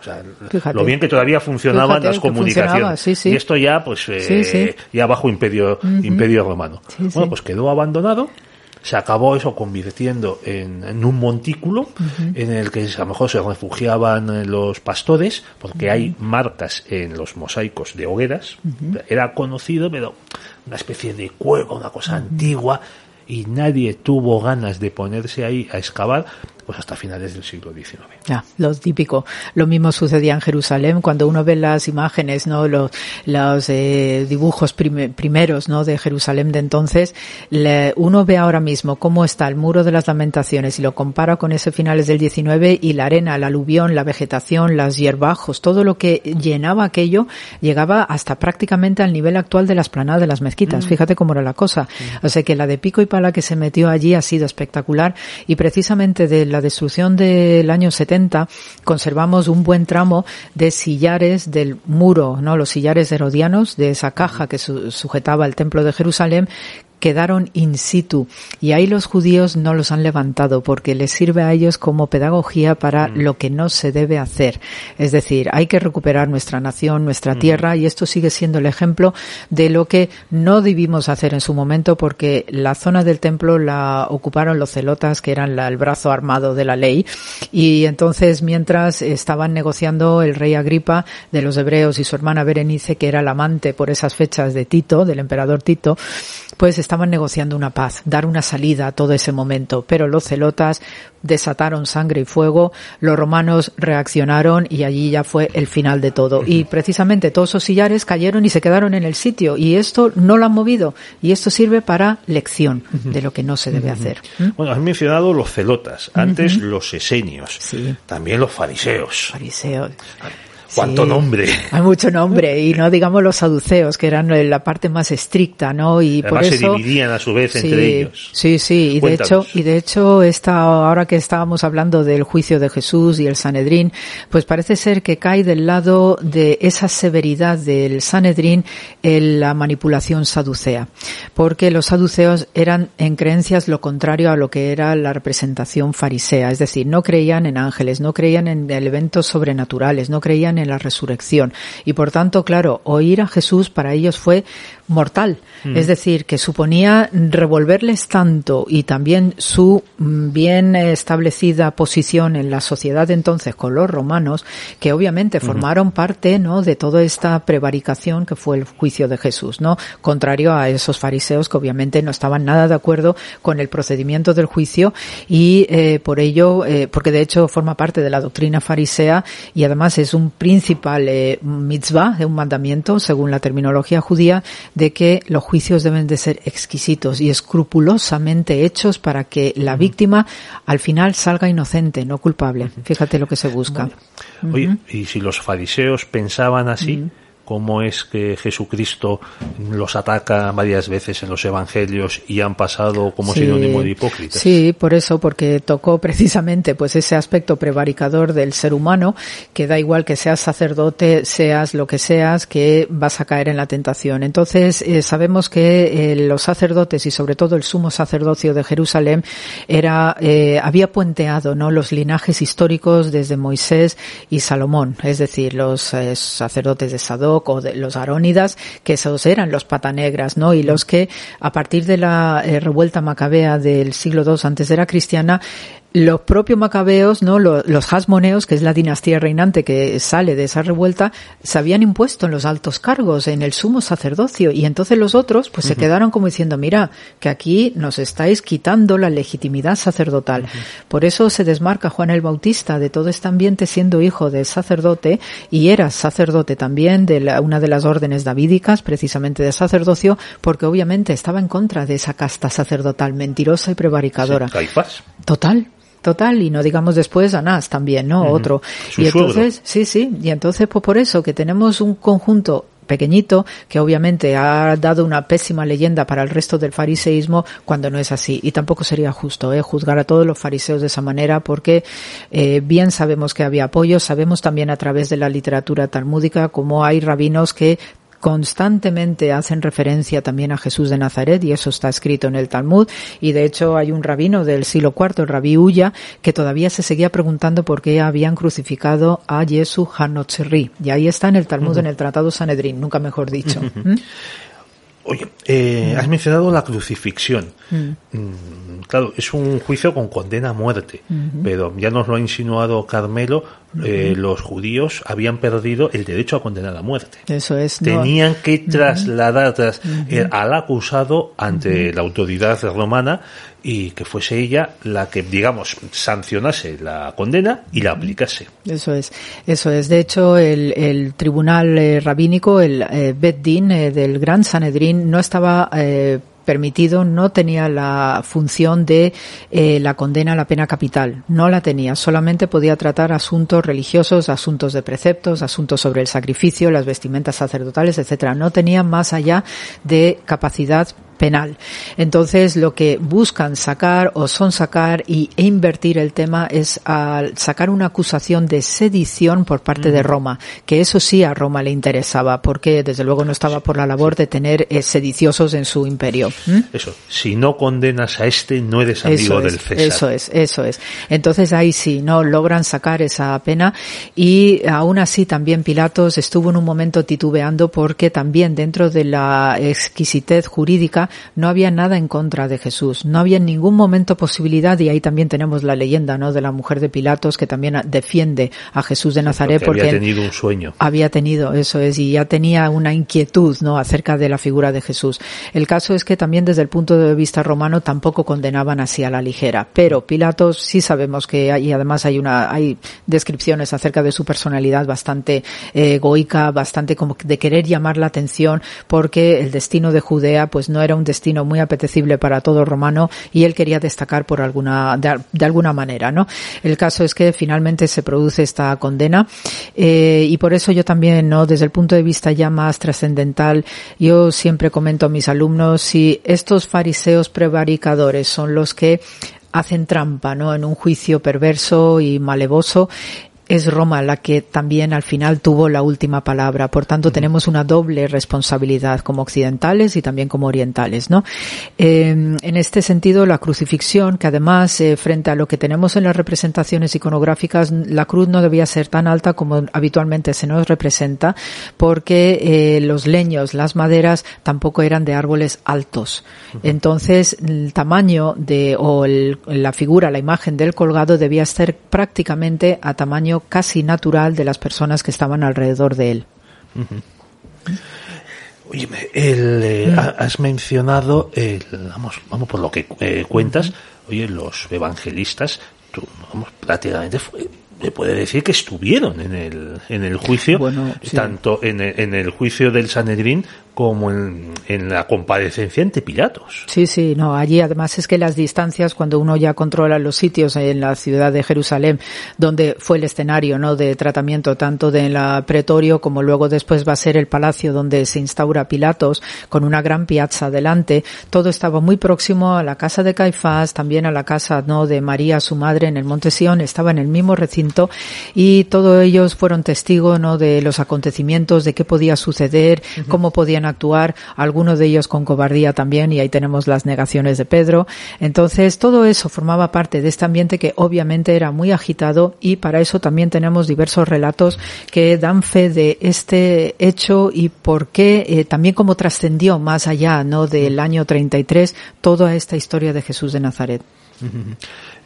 O sea, Fíjate. lo bien que todavía funcionaban Fíjate las comunicaciones. sí, sí. Y esto ya, pues, eh, Sí, ya bajo imperio, imperio romano. Bueno, pues quedó abandonado. Se acabó eso convirtiendo en, en un montículo en el que a lo mejor se refugiaban eh, los pastores, porque hay marcas en los mosaicos de hogueras. Era conocido, pero una especie de cueva, una cosa antigua, y nadie tuvo ganas de ponerse ahí a excavar, pues hasta finales del siglo XIX. Ya, lo típico. Lo mismo sucedía en Jerusalén cuando uno ve las imágenes, no, los, los eh, dibujos prime- primeros, no, de Jerusalén de entonces. le- uno ve ahora mismo cómo está el muro de las lamentaciones y lo compara con ese finales del 19 y la arena, el aluvión, la vegetación, las hierbajos, todo lo que llenaba aquello llegaba hasta prácticamente al nivel actual de la esplanada de las mezquitas. Fíjate cómo era la cosa. O sea que la de pico y pala que se metió allí ha sido espectacular y precisamente de la destrucción del año 70 conservamos un buen tramo de sillares del muro, ¿no? Los sillares herodianos de esa caja que su- sujetaba el templo de Jerusalén quedaron in situ. Y ahí los judíos no los han levantado porque les sirve a ellos como pedagogía para lo que no se debe hacer. Es decir, hay que recuperar nuestra nación, nuestra tierra y esto sigue siendo el ejemplo de lo que no debimos hacer en su momento porque la zona del templo la ocuparon los celotas que eran la- el brazo armado de la ley. Y entonces mientras estaban negociando el rey Agripa de los hebreos y su hermana Berenice que era la amante por esas fechas de Tito, del emperador Tito, pues estaban negociando una paz, dar una salida a todo ese momento, pero los celotas desataron sangre y fuego, los romanos reaccionaron y allí ya fue el final de todo. Y precisamente todos esos sillares cayeron y se quedaron en el sitio y esto no lo han movido y esto sirve para lección de lo que no se debe hacer. ¿Mm? Bueno, has mencionado los celotas, antes los esenios, Sí. también los fariseos. Fariseos. ¿Cuánto Sí. nombre? Hay mucho nombre y no digamos los saduceos que eran la parte más estricta, ¿no? Y por Además se eso dividían a su vez sí, entre ellos. Sí, sí, y de hecho, y de hecho esta ahora que estábamos hablando del juicio de Jesús y el Sanedrín, pues parece ser que cae del lado de esa severidad del Sanedrín en la manipulación saducea, porque los saduceos eran en creencias lo contrario a lo que era la representación farisea, es decir, no creían en ángeles, no creían en elementos sobrenaturales, no creían en la resurrección. Y por tanto, claro, oír a Jesús para ellos fue mortal. Mm. Es decir, que suponía revolverles tanto y también su mm, bien establecida posición en la sociedad entonces con los romanos, que obviamente formaron parte, ¿no? De toda esta prevaricación que fue el juicio de Jesús, ¿no? Contrario a esos fariseos que obviamente no estaban nada de acuerdo con el procedimiento del juicio y eh, por ello, eh, porque de hecho forma parte de la doctrina farisea y además es un principal eh, mitzvah, un mandamiento, según la terminología judía, de que los juicios deben de ser exquisitos y escrupulosamente hechos para que la víctima al final salga inocente, no culpable. Fíjate lo que se busca. Oye, y si los fariseos pensaban así, cómo es que Jesucristo los ataca varias veces en los evangelios y han pasado como sinónimo de hipócritas. Sí, por eso, porque tocó precisamente pues ese aspecto prevaricador del ser humano, que da igual que seas sacerdote, seas lo que seas, que vas a caer en la tentación. Entonces, eh, sabemos que eh, los sacerdotes y sobre todo el sumo sacerdocio de Jerusalén era, eh, había puenteado, ¿no? Los linajes históricos desde Moisés y Salomón, es decir, los sacerdotes de O de los arónidas, que esos eran los patanegras, ¿no? Y los que, a partir de la eh, revuelta macabea del siglo II antes de la cristiana, los propios macabeos, ¿no? Los, hasmoneos, que es la dinastía reinante que sale de esa revuelta, se habían impuesto en los altos cargos, en el sumo sacerdocio, y entonces los otros, pues se quedaron como diciendo, mira, que aquí nos estáis quitando la legitimidad sacerdotal. Por eso se desmarca Juan el Bautista de todo este ambiente siendo hijo de sacerdote, y era sacerdote también de una de las órdenes davídicas, precisamente de sacerdocio, porque obviamente estaba en contra de esa casta sacerdotal mentirosa y prevaricadora. Total. Total, y no digamos después Anás también, ¿no? Otro. y entonces, sí, sí, y entonces pues por eso que tenemos un conjunto pequeñito que obviamente ha dado una pésima leyenda para el resto del fariseísmo cuando no es así y tampoco sería justo ¿eh? juzgar a todos los fariseos de esa manera porque eh, bien sabemos que había apoyo sabemos también a través de la literatura talmúdica como hay rabinos que constantemente hacen referencia también a Jesús de Nazaret y eso está escrito en el Talmud y de hecho hay un rabino del siglo IV, el rabí Uya, que todavía se seguía preguntando por qué habían crucificado a Jesús Hanotzerri y ahí está en el Talmud, en el Tratado Sanedrín, nunca mejor dicho. [laughs] ¿Mm? Oye, eh, has mencionado la crucifixión. Mm. Mm, claro, es un juicio con condena a muerte, pero ya nos lo ha insinuado Carmelo, eh, los judíos habían perdido el derecho a condenar a muerte. Eso es. Tenían que trasladar eh, al acusado ante la autoridad romana y que fuese ella la que, digamos, sancionase la condena y la aplicase. Eso es, eso es. De hecho, el, el tribunal eh, rabínico, el eh, Din del Gran Sanedrín, no estaba permitido no tenía la función de eh, la condena a la pena capital. No la tenía. Solamente podía tratar asuntos religiosos, asuntos de preceptos, asuntos sobre el sacrificio, las vestimentas sacerdotales, etcétera. No tenía más allá de capacidad penal. Entonces, lo que buscan sacar o son sacar y, e invertir el tema es al sacar una acusación de sedición por parte de Roma, que eso sí a Roma le interesaba, porque desde luego no estaba por la labor de tener eh, sediciosos en su imperio. Eso, si no condenas a este, no eres amigo del César. Eso es, eso es. Entonces ahí sí, no logran sacar esa pena y aún así también Pilatos estuvo en un momento titubeando porque también dentro de la exquisitez jurídica no había nada en contra de Jesús, no había en ningún momento posibilidad, y ahí también tenemos la leyenda, ¿no? De la mujer de Pilatos que también defiende a Jesús de Nazaret porque, había tenido un sueño. Había tenido, eso es, y ya tenía una inquietud, ¿no? Acerca de la figura de Jesús. El caso es que también desde el punto de vista romano tampoco condenaban así a la ligera, pero Pilatos sí sabemos que hay, y además hay una, hay descripciones acerca de su personalidad bastante eh, egoica, bastante como de querer llamar la atención porque el destino de Judea pues no era un destino muy apetecible para todo romano y él quería destacar por alguna, de, alguna manera, ¿no? El caso es que finalmente se produce esta condena eh, y por eso yo también, ¿no? Desde el punto de vista ya más trascendental, yo siempre comento a mis alumnos si estos fariseos prevaricadores son los que hacen trampa, ¿no? En un juicio perverso y malevoso, es Roma la que también al final tuvo la última palabra. Por tanto, tenemos una doble responsabilidad como occidentales y también como orientales, ¿no? Eh, en este sentido, la crucifixión, que además, eh, frente a lo que tenemos en las representaciones iconográficas, la cruz no debía ser tan alta como habitualmente se nos representa, porque eh, los leños, las maderas, tampoco eran de árboles altos. Entonces, el tamaño de, o el, la figura, la imagen del colgado debía estar prácticamente a tamaño casi natural de las personas que estaban alrededor de él. Oye, el, eh, has mencionado, el, vamos, vamos por lo que eh, cuentas, oye, los evangelistas, tú, vamos, prácticamente fue, se puede decir que estuvieron en el, en el juicio, Bueno, sí. tanto en el, en el juicio del Sanedrín como en, en la comparecencia ante Pilatos. Sí, sí, no, allí además es que las distancias, cuando uno ya controla los sitios en la ciudad de Jerusalén, donde fue el escenario, ¿no?, de tratamiento tanto de la pretorio como luego después va a ser el palacio donde se instaura Pilatos, con una gran piazza delante, todo estaba muy próximo a la casa de Caifás, también a la casa, ¿no?, de María, su madre, en el Monte Sión, estaba en el mismo recinto y todos ellos fueron testigos, ¿no?, de los acontecimientos, de qué podía suceder, cómo podían actuar, algunos de ellos con cobardía también, y ahí tenemos las negaciones de Pedro. Entonces, todo eso formaba parte de este ambiente que obviamente era muy agitado y para eso también tenemos diversos relatos que dan fe de este hecho y por qué, eh, también cómo trascendió más allá, ¿no?, del año 33 toda esta historia de Jesús de Nazaret.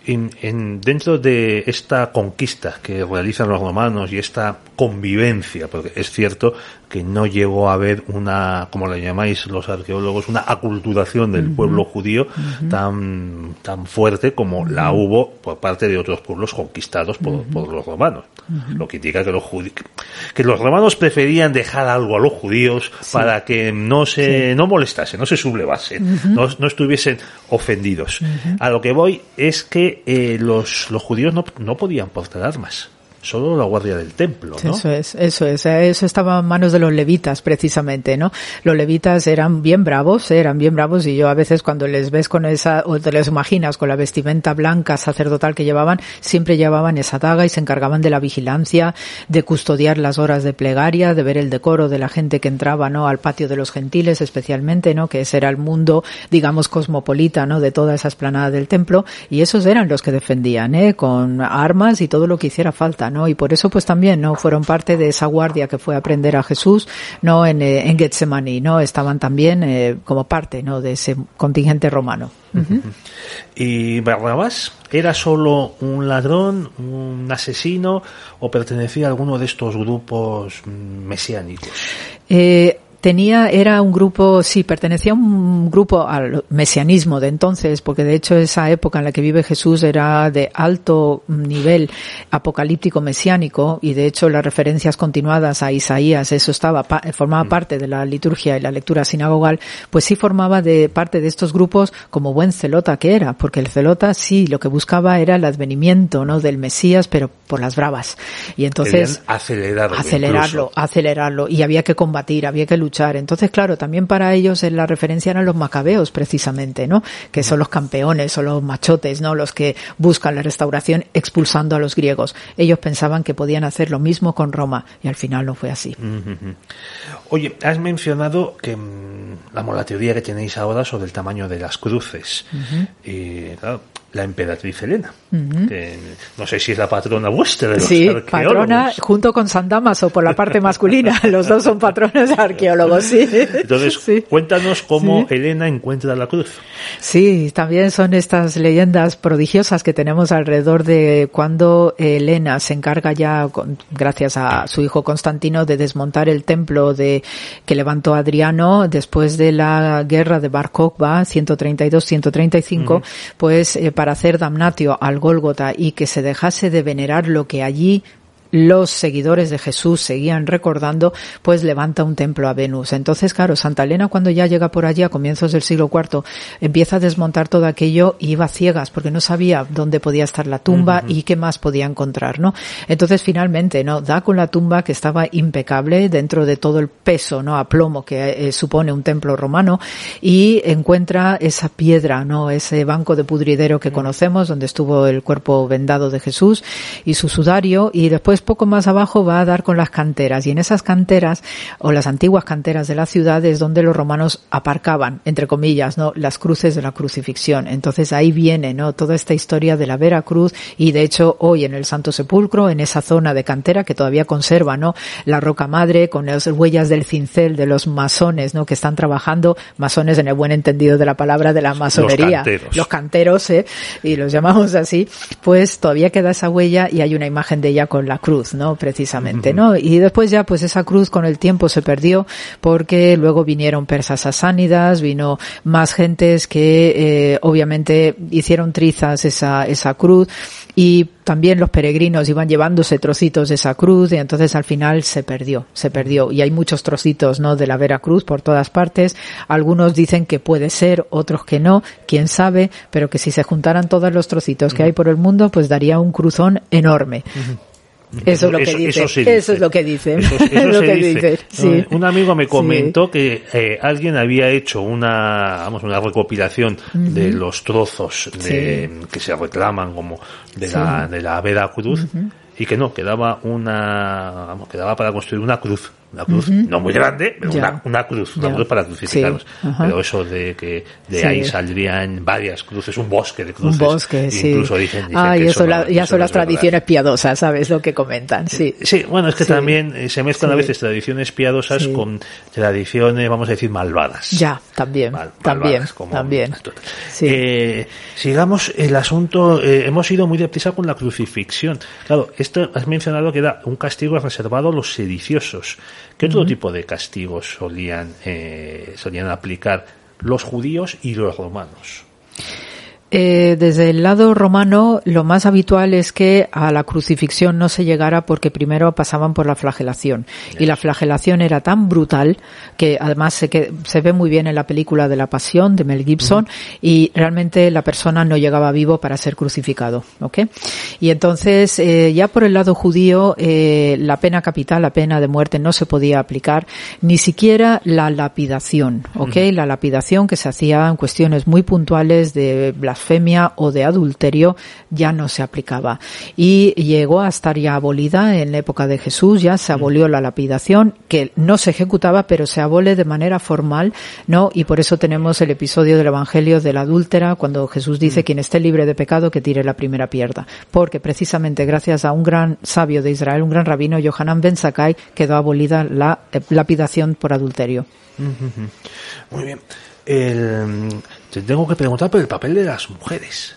En, en- dentro de esta conquista que realizan los romanos y esta convivencia, porque es cierto que no llegó a haber una, como le llamáis los arqueólogos, una aculturación del pueblo judío tan, tan fuerte como la hubo por parte de otros pueblos conquistados por, por los romanos. Lo que indica que los que los romanos preferían dejar algo a los judíos para que no se, no molestasen, no se sublevasen, no, no estuviesen ofendidos. A lo que voy es que eh, los, los judíos no, no podían portar armas, solo la guardia del templo, ¿no? Eso es, eso es, eh, eso estaba en manos de los levitas precisamente, ¿no? Los levitas eran bien bravos, eh, eran bien bravos y yo a veces cuando les ves con esa, o te les imaginas con la vestimenta blanca sacerdotal que llevaban, siempre llevaban esa daga y se encargaban de la vigilancia, de custodiar las horas de plegaria, de ver el decoro de la gente que entraba, ¿no? Al patio de los gentiles especialmente, ¿no? Que ese era el mundo, digamos, cosmopolita, ¿no? De toda esa esplanada del templo y esos eran los que defendían, ¿eh? Con armas y todo lo que hiciera falta, ¿no? Y por eso pues también, ¿no? Fueron parte de esa guardia que fue a prender a Jesús, ¿no? En, eh, en Getsemaní, ¿no? Estaban también eh, como parte, ¿no? De ese contingente romano. ¿Y Barrabás era solo un ladrón, un asesino o pertenecía a alguno de estos grupos mesiánicos? Eh, tenía, era un grupo, sí, pertenecía a un grupo al mesianismo de entonces, porque de hecho esa época en la que vive Jesús era de alto nivel apocalíptico mesiánico y de hecho las referencias continuadas a Isaías, eso estaba, formaba parte de la liturgia y la lectura sinagogal, pues sí formaba de parte de estos grupos como buen celota que era, porque el celota sí lo que buscaba era el advenimiento, ¿no? Del Mesías, pero por las bravas. Y entonces, acelerarlo. acelerarlo, incluso. acelerarlo y había que combatir, había que luchar. Entonces, claro, también para ellos en la referencia eran los macabeos precisamente, ¿no? Que son los campeones, son los machotes, ¿no? Los que buscan la restauración expulsando a los griegos. Ellos pensaban que podían hacer lo mismo con Roma y al final no fue así. Oye, has mencionado que mm, la, la teoría que tenéis ahora sobre el tamaño de las cruces. Y, claro, la emperatriz Helena, que no sé si es la patrona vuestra de los Sí, arqueólogos. patrona junto con San Damaso por la parte masculina. [laughs] Los dos son patrones arqueólogos, sí. Entonces, Sí. cuéntanos cómo Sí. Helena encuentra la cruz. Sí, también son estas leyendas prodigiosas que tenemos alrededor de cuando Elena se encarga ya, con- gracias a su hijo Constantino, de desmontar el templo de que levantó Adriano después de la guerra de Bar Kokhba 132-135, pues eh, para hacer damnatio al Gólgota y que se dejase de venerar lo que allí los seguidores de Jesús seguían recordando, pues levanta un templo a Venus. Entonces, claro, Santa Elena cuando ya llega por allí a comienzos del siglo IV, empieza a desmontar todo aquello y iba ciegas porque no sabía dónde podía estar la tumba y qué más podía encontrar, ¿no? Entonces, finalmente, ¿no? Da con la tumba que estaba impecable dentro de todo el peso, ¿no? A plomo que eh, supone un templo romano y encuentra esa piedra, ¿no? Ese banco de pudridero que conocemos donde estuvo el cuerpo vendado de Jesús y su sudario y después poco más abajo va a dar con las canteras y en esas canteras o las antiguas canteras de la ciudad es donde los romanos aparcaban, entre comillas, ¿no? Las cruces de la crucifixión. Entonces ahí viene, ¿no? Toda esta historia de la Vera Cruz y de hecho hoy en el Santo Sepulcro, en esa zona de cantera que todavía conserva, ¿no? La roca madre con las huellas del cincel de los masones, ¿no? Que están trabajando, masones en el buen entendido de la palabra de la masonería. Los canteros. Los canteros, ¿eh? Y los llamamos así, pues todavía queda esa huella y hay una imagen de ella con la cruz, ¿no? Precisamente, ¿no? Y después ya, pues esa cruz con el tiempo se perdió porque luego vinieron persas sasánidas, vino más gentes que eh, obviamente hicieron trizas esa, esa cruz y también los peregrinos iban llevándose trocitos de esa cruz y entonces al final se perdió, se perdió. Y hay muchos trocitos, ¿no? De la Vera Cruz por todas partes. Algunos dicen que puede ser, otros que no, quién sabe, pero que si se juntaran todos los trocitos que hay por el mundo, pues daría un cruzón enorme. Eso, es lo que Eso- dice. eso es lo que dice. Eso, Es [laughs] lo que dice. dice. Sí. Un amigo me Sí. comentó que eh, alguien había hecho una, vamos, una recopilación de los trozos de, que se reclaman como de la, de la Vera Cruz y que no, quedaba una, vamos, quedaba para construir una cruz. Una cruz, no muy grande, pero una, una cruz, una Ya. cruz para crucificarlos. Sí. Pero eso de que de Sí. ahí saldrían varias cruces, un bosque de cruces. Un bosque, sí. Incluso dicen, dicen ah, que y eso, no- ya eso son las verdad. tradiciones piadosas, ¿sabes? Lo que comentan, sí. Sí, bueno, es que también eh, se mezclan a veces tradiciones piadosas con tradiciones, vamos a decir, malvadas. Ya, también, Mal- también, malvadas, como- también. Eh, sigamos el asunto, eh, hemos ido muy deprisa con la crucifixión. Claro, esto has mencionado que era un castigo reservado a los sediciosos. ¿Qué otro tipo de castigos solían, eh, solían aplicar los judíos y los romanos? Eh, desde el lado romano, lo más habitual es que a la crucifixión no se llegara porque primero pasaban por la flagelación. Y la flagelación era tan brutal que además se, que, se ve muy bien en la película de la Pasión de Mel Gibson y realmente la persona no llegaba vivo para ser crucificado. ¿ok? Y entonces, eh, ya por el lado judío, eh, la pena capital, la pena de muerte no se podía aplicar, ni siquiera la lapidación. ¿ok? La lapidación que se hacía en cuestiones muy puntuales de blasfemia o de adulterio ya no se aplicaba. Y llegó a estar ya abolida en la época de Jesús, ya se abolió la lapidación, que no se ejecutaba, pero se abole de manera formal, ¿no? Y por eso tenemos el episodio del Evangelio de la adúltera, cuando Jesús dice, quien esté libre de pecado, que tire la primera piedra. Porque precisamente gracias a un gran sabio de Israel, un gran rabino, Yohanan Ben Sakai, quedó abolida la eh, lapidación por adulterio. Muy bien. El- te tengo que preguntar por el papel de las mujeres.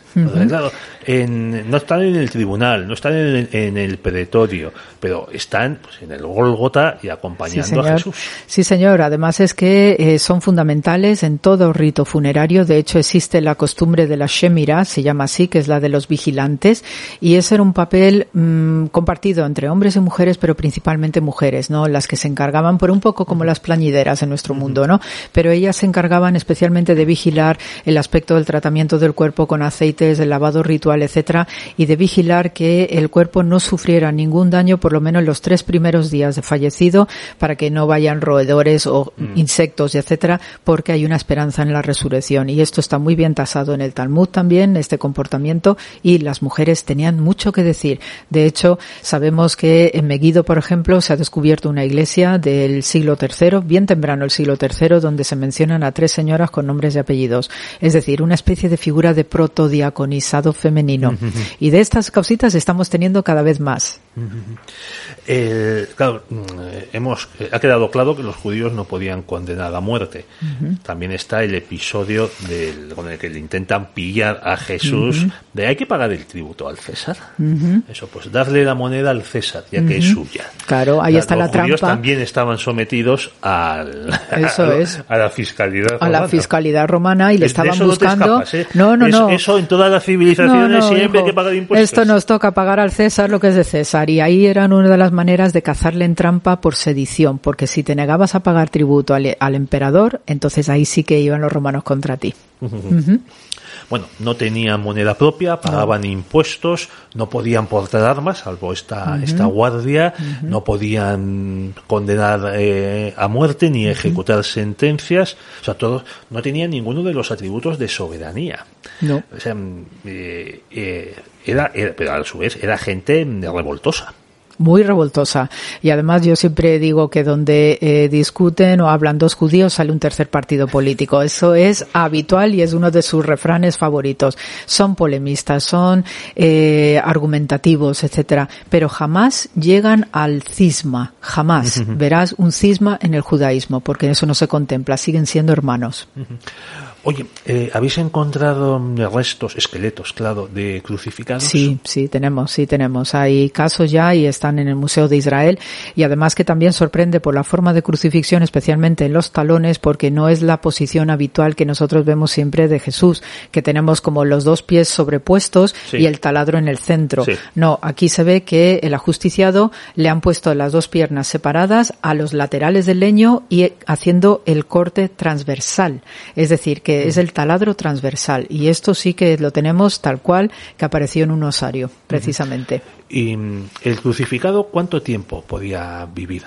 Claro, en- no están en el tribunal, no están en el, en el pretorio, pero están pues, en el Gólgota y acompañando a Jesús. Sí, señor. Además es que eh, son fundamentales en todo rito funerario. De hecho, existe la costumbre de la Shemira, se llama así, que es la de los vigilantes, y ese era un papel mm, compartido entre hombres y mujeres, pero principalmente mujeres, ¿no? Las que se encargaban, por un poco como las plañideras en nuestro mundo, ¿no? Pero ellas se encargaban especialmente de vigilar el aspecto del tratamiento del cuerpo con aceites, el lavado ritual, etcétera, y de vigilar que el cuerpo no sufriera ningún daño por lo menos los tres primeros días de fallecido para que no vayan roedores o insectos, etcétera, porque hay una esperanza en la resurrección. Y esto está muy bien tasado en el Talmud también, este comportamiento, y las mujeres tenían mucho que decir. De hecho, sabemos que en Megiddo, por ejemplo, se ha descubierto una iglesia del siglo III, bien temprano el siglo III, donde se mencionan a tres señoras con nombres y apellidos. Es decir, una especie de figura de protodiaconizado femenino. Y de estas causitas estamos teniendo cada vez más. El- claro, mm, hemos, eh, ha quedado claro que los judíos no podían condenar a muerte. También está el episodio del, con el que le intentan pillar a Jesús de hay que pagar el tributo al César. Eso, pues darle la moneda al César, ya que es suya. Claro, ahí está los la judíos trampa. también estaban sometidos al, Eso [laughs] a, es. a la fiscalidad. a la romana. fiscalidad romana y le estaban eso no te buscando. escapas, ¿eh? No, no, Eso- no. Eso en todas las civilizaciones No, no, siempre hay que pagar impuestos. Esto nos toca pagar al César lo que es de César. Y ahí eran una de las maneras de cazarle en trampa por sedición. Porque si te negabas a pagar tributo al, al emperador, entonces ahí sí que iban los romanos contra ti. Bueno, no tenían moneda propia, pagaban impuestos, no podían portar armas, salvo esta, esta guardia, no podían condenar eh, a muerte ni ejecutar sentencias, o sea, todos, no tenían ninguno de los atributos de soberanía. No. O sea, mm, eh, eh, era, era- pero a su vez era gente revoltosa. Muy revoltosa. Y además yo siempre digo que donde eh, discuten o hablan dos judíos sale un tercer partido político. Eso es habitual y es uno de sus refranes favoritos. Son polemistas, son eh, argumentativos, etcétera, pero jamás llegan al cisma. Jamás verás un cisma en el judaísmo, porque eso no se contempla. Siguen siendo hermanos. Oye, eh, ¿habéis encontrado restos, esqueletos, claro, de crucificados? Sí, sí, tenemos, sí, tenemos. Hay casos ya y están en el Museo de Israel y además que también sorprende por la forma de crucifixión, especialmente en los talones, porque no es la posición habitual que nosotros vemos siempre de Jesús, que tenemos como los dos pies sobrepuestos Sí. y el taladro en el centro. Sí. No, aquí se ve que el ajusticiado le han puesto las dos piernas separadas a los laterales del leño y haciendo el corte transversal. Es decir, que es el taladro transversal. Y esto sí que lo tenemos tal cual que apareció en un osario, precisamente. ¿Y el crucificado cuánto tiempo podía vivir?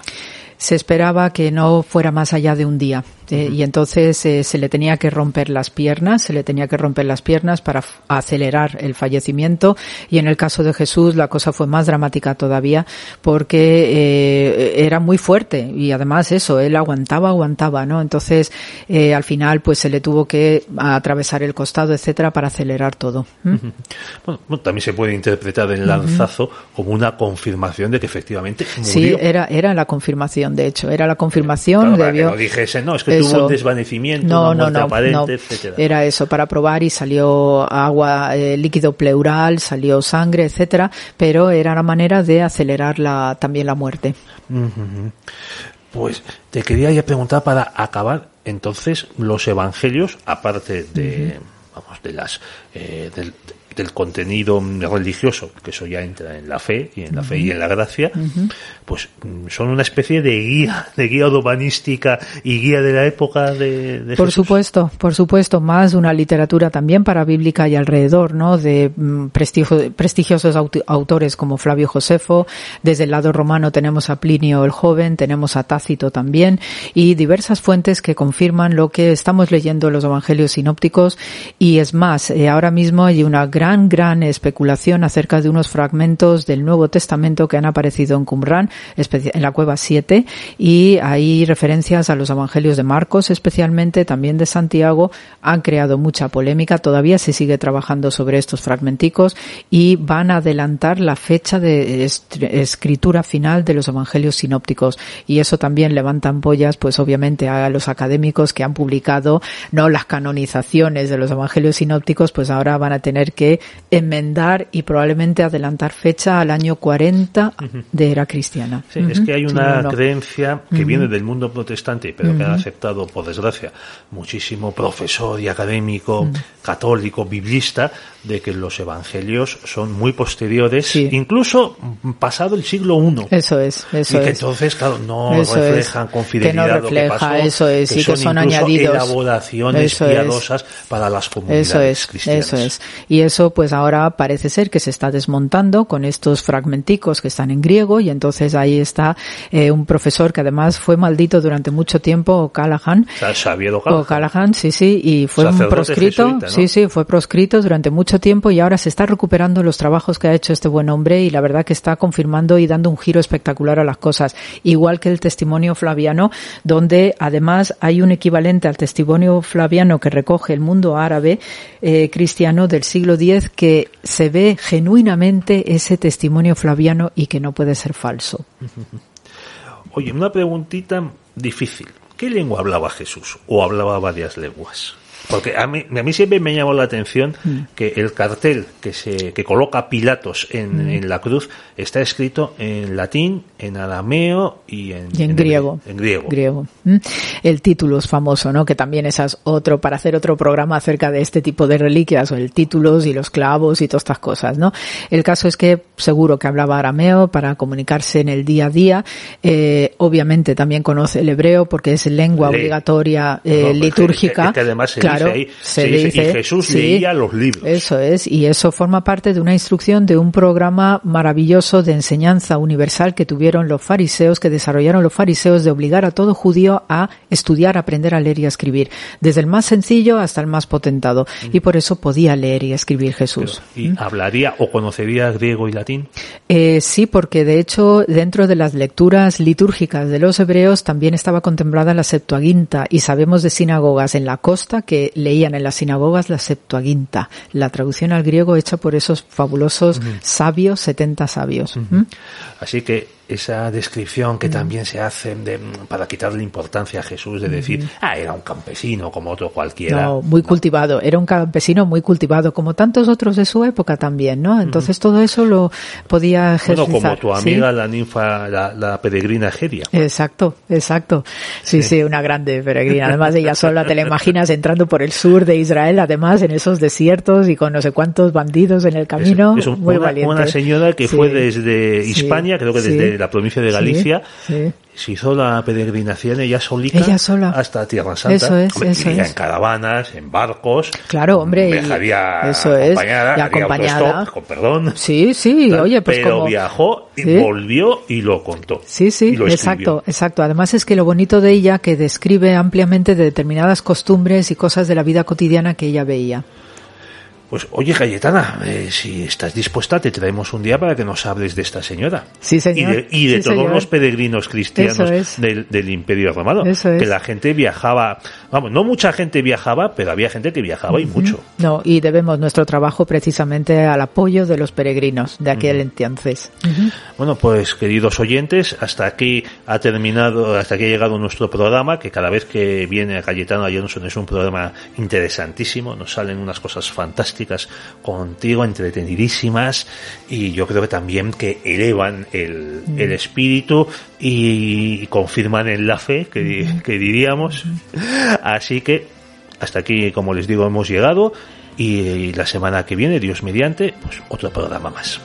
Se esperaba que no fuera más allá de un día eh, y entonces eh, se le tenía que romper las piernas, se le tenía que romper las piernas para acelerar el fallecimiento y en el caso de Jesús la cosa fue más dramática todavía porque eh, era muy fuerte y además eso, él aguantaba, aguantaba, ¿no? Entonces eh, al final pues se le tuvo que atravesar el costado, etcétera, para acelerar todo. ¿Mm? Bueno, bueno, también se puede interpretar el lanzazo como una confirmación de que efectivamente Sí, era, era la confirmación, de hecho, era la confirmación. Claro, debió- que no dijese, no, es que tuvo un desvanecimiento, no, una no, no, aparente, no. etcétera. Era eso, para probar y salió agua, eh, líquido pleural, salió sangre, etcétera, pero era la manera de acelerar la, también la muerte. Pues te quería ya preguntar para acabar, entonces, los evangelios, aparte de, vamos, de las, eh, del, del contenido religioso, que eso ya entra en la fe y en la fe y en la gracia, pues mm, son una especie de guía, de guía urbanística y guía de la época de, de Por Jesús. supuesto, por supuesto, más una literatura también para bíblica y alrededor, ¿no? De mm, prestigio- prestigiosos aut- autores como Flavio Josefo, desde el lado romano tenemos a Plinio el joven, tenemos a Tácito también, y diversas fuentes que confirman lo que estamos leyendo en los evangelios sinópticos, y es más, eh, ahora mismo hay una gran, gran especulación acerca de unos fragmentos del Nuevo Testamento que han aparecido en Qumran, en la cueva 7, y hay referencias a los evangelios de Marcos, especialmente también de Santiago, han creado mucha polémica, todavía se sigue trabajando sobre estos fragmenticos y van a adelantar la fecha de escritura final de los evangelios sinópticos. Y eso también levanta ampollas pues obviamente a los académicos que han publicado no las canonizaciones de los evangelios sinópticos pues ahora van a tener que enmendar y probablemente adelantar fecha al año 40 de era cristiana. Sí, es que hay una Sí, no, no. creencia que viene del mundo protestante, pero que ha aceptado, por desgracia, muchísimo profesor y académico católico, biblista, de que los evangelios son muy posteriores, Sí. incluso pasado el siglo I. Eso es, eso y que es. entonces, claro, no Eso es. reflejan con Que no fidelidad refleja, lo que pasó, eso es, que y que son añadidos. elaboraciones Eso es. piadosas para las comunidades Eso es, cristianas. eso es. Y eso pues ahora parece ser que se está desmontando con estos fragmenticos que están en griego y entonces ahí está eh, un profesor que además fue maldito durante mucho tiempo, O'Callaghan. O'Callaghan, sí, sí, y fue un proscrito, jesuita, ¿no? sí, sí, fue proscrito durante mucho tiempo y ahora se está recuperando los trabajos que ha hecho este buen hombre y la verdad que está confirmando y dando un giro espectacular a las cosas, igual que el testimonio flaviano, donde además hay un equivalente al testimonio flaviano que recoge el mundo árabe eh, cristiano del siglo X que se ve genuinamente ese testimonio flaviano y que no puede ser falso. Oye, una preguntita difícil. ¿Qué lengua hablaba Jesús? ¿O hablaba varias lenguas? Porque a mí, a mí siempre me llamó la atención Mm. que el cartel que se que coloca Pilatos en, Mm. en la cruz está escrito en latín, en arameo y en, Y en griego. En griego. griego. ¿Mm? El título es famoso, ¿no? Que también esas otro, para hacer otro programa acerca de este tipo de reliquias, o el títulos y los clavos y todas estas cosas, ¿no? El caso es que seguro que hablaba arameo para comunicarse en el día a día. Eh, obviamente también conoce el hebreo porque es lengua obligatoria eh, No, litúrgica. que- que además se claro, dice ahí, se se dice, dice, y Jesús sí. leía los libros. Eso es, y eso forma parte de una instrucción de un programa maravilloso de enseñanza universal que tuvieron los fariseos, que desarrollaron los fariseos de obligar a todo judío a estudiar, aprender a leer y a escribir, desde el más sencillo hasta el más potentado, y por eso podía leer y escribir Jesús. ¿Y hablaría o conocería griego y latín? Eh, sí, porque de hecho dentro de las lecturas litúrgicas de los hebreos también estaba contemplada la Septuaginta y sabemos de sinagogas en la costa que leían en las sinagogas la Septuaginta, la traducción al griego hecha por esos fabulosos sabios, 70 sabios. Así que esa descripción que también se hace de, para quitarle importancia a Jesús de decir, ah, era un campesino como otro cualquiera. No, muy cultivado. Era un campesino muy cultivado, como tantos otros de su época también, ¿no? Entonces todo eso lo podía Bueno, ejercitar. como tu ¿sí? amiga, la ninfa, la, la peregrina Geria. Exacto, exacto. Sí, sí, una grande peregrina. Además, ella sola te la imaginas entrando por el sur de Israel, además en esos desiertos y con no sé cuántos bandidos en el camino. Es- es un- muy una, valiente. una señora que Sí. fue desde Hispania, creo que desde la provincia de Galicia, sí. se hizo la peregrinación ella solita Ella sola. hasta Tierra Santa. Eso es, Hombre, eso es. en caravanas, en barcos. Claro, hombre, Viajaría eso es, acompañada, y acompañada. con perdón. Sí, sí, tal, oye, pues pero como... viajó y ¿Sí? volvió y lo contó. Sí, sí, exacto, exacto. Además es que lo bonito de ella que describe ampliamente de determinadas costumbres y cosas de la vida cotidiana que ella veía. Pues oye, Cayetana, eh, si estás dispuesta, te traemos un día para que nos hables de esta señora. Sí, señor. Y de, y de Sí, todos señor. los peregrinos cristianos es. del, del Imperio Romano. Eso es. Que la gente viajaba, vamos, no mucha gente viajaba, pero había gente que viajaba y mucho. No, y debemos nuestro trabajo precisamente al apoyo de los peregrinos de aquel entonces. Bueno, pues queridos oyentes, hasta aquí ha terminado, hasta aquí ha llegado nuestro programa, que cada vez que viene a Cayetano Johnson es un programa interesantísimo, nos salen unas cosas fantásticas contigo, entretenidísimas, y yo creo que también que elevan el, el espíritu y, confirman en la fe, que, di- que diríamos. Así que hasta aquí, como les digo, hemos llegado, y la semana que viene, Dios mediante, pues otro programa más.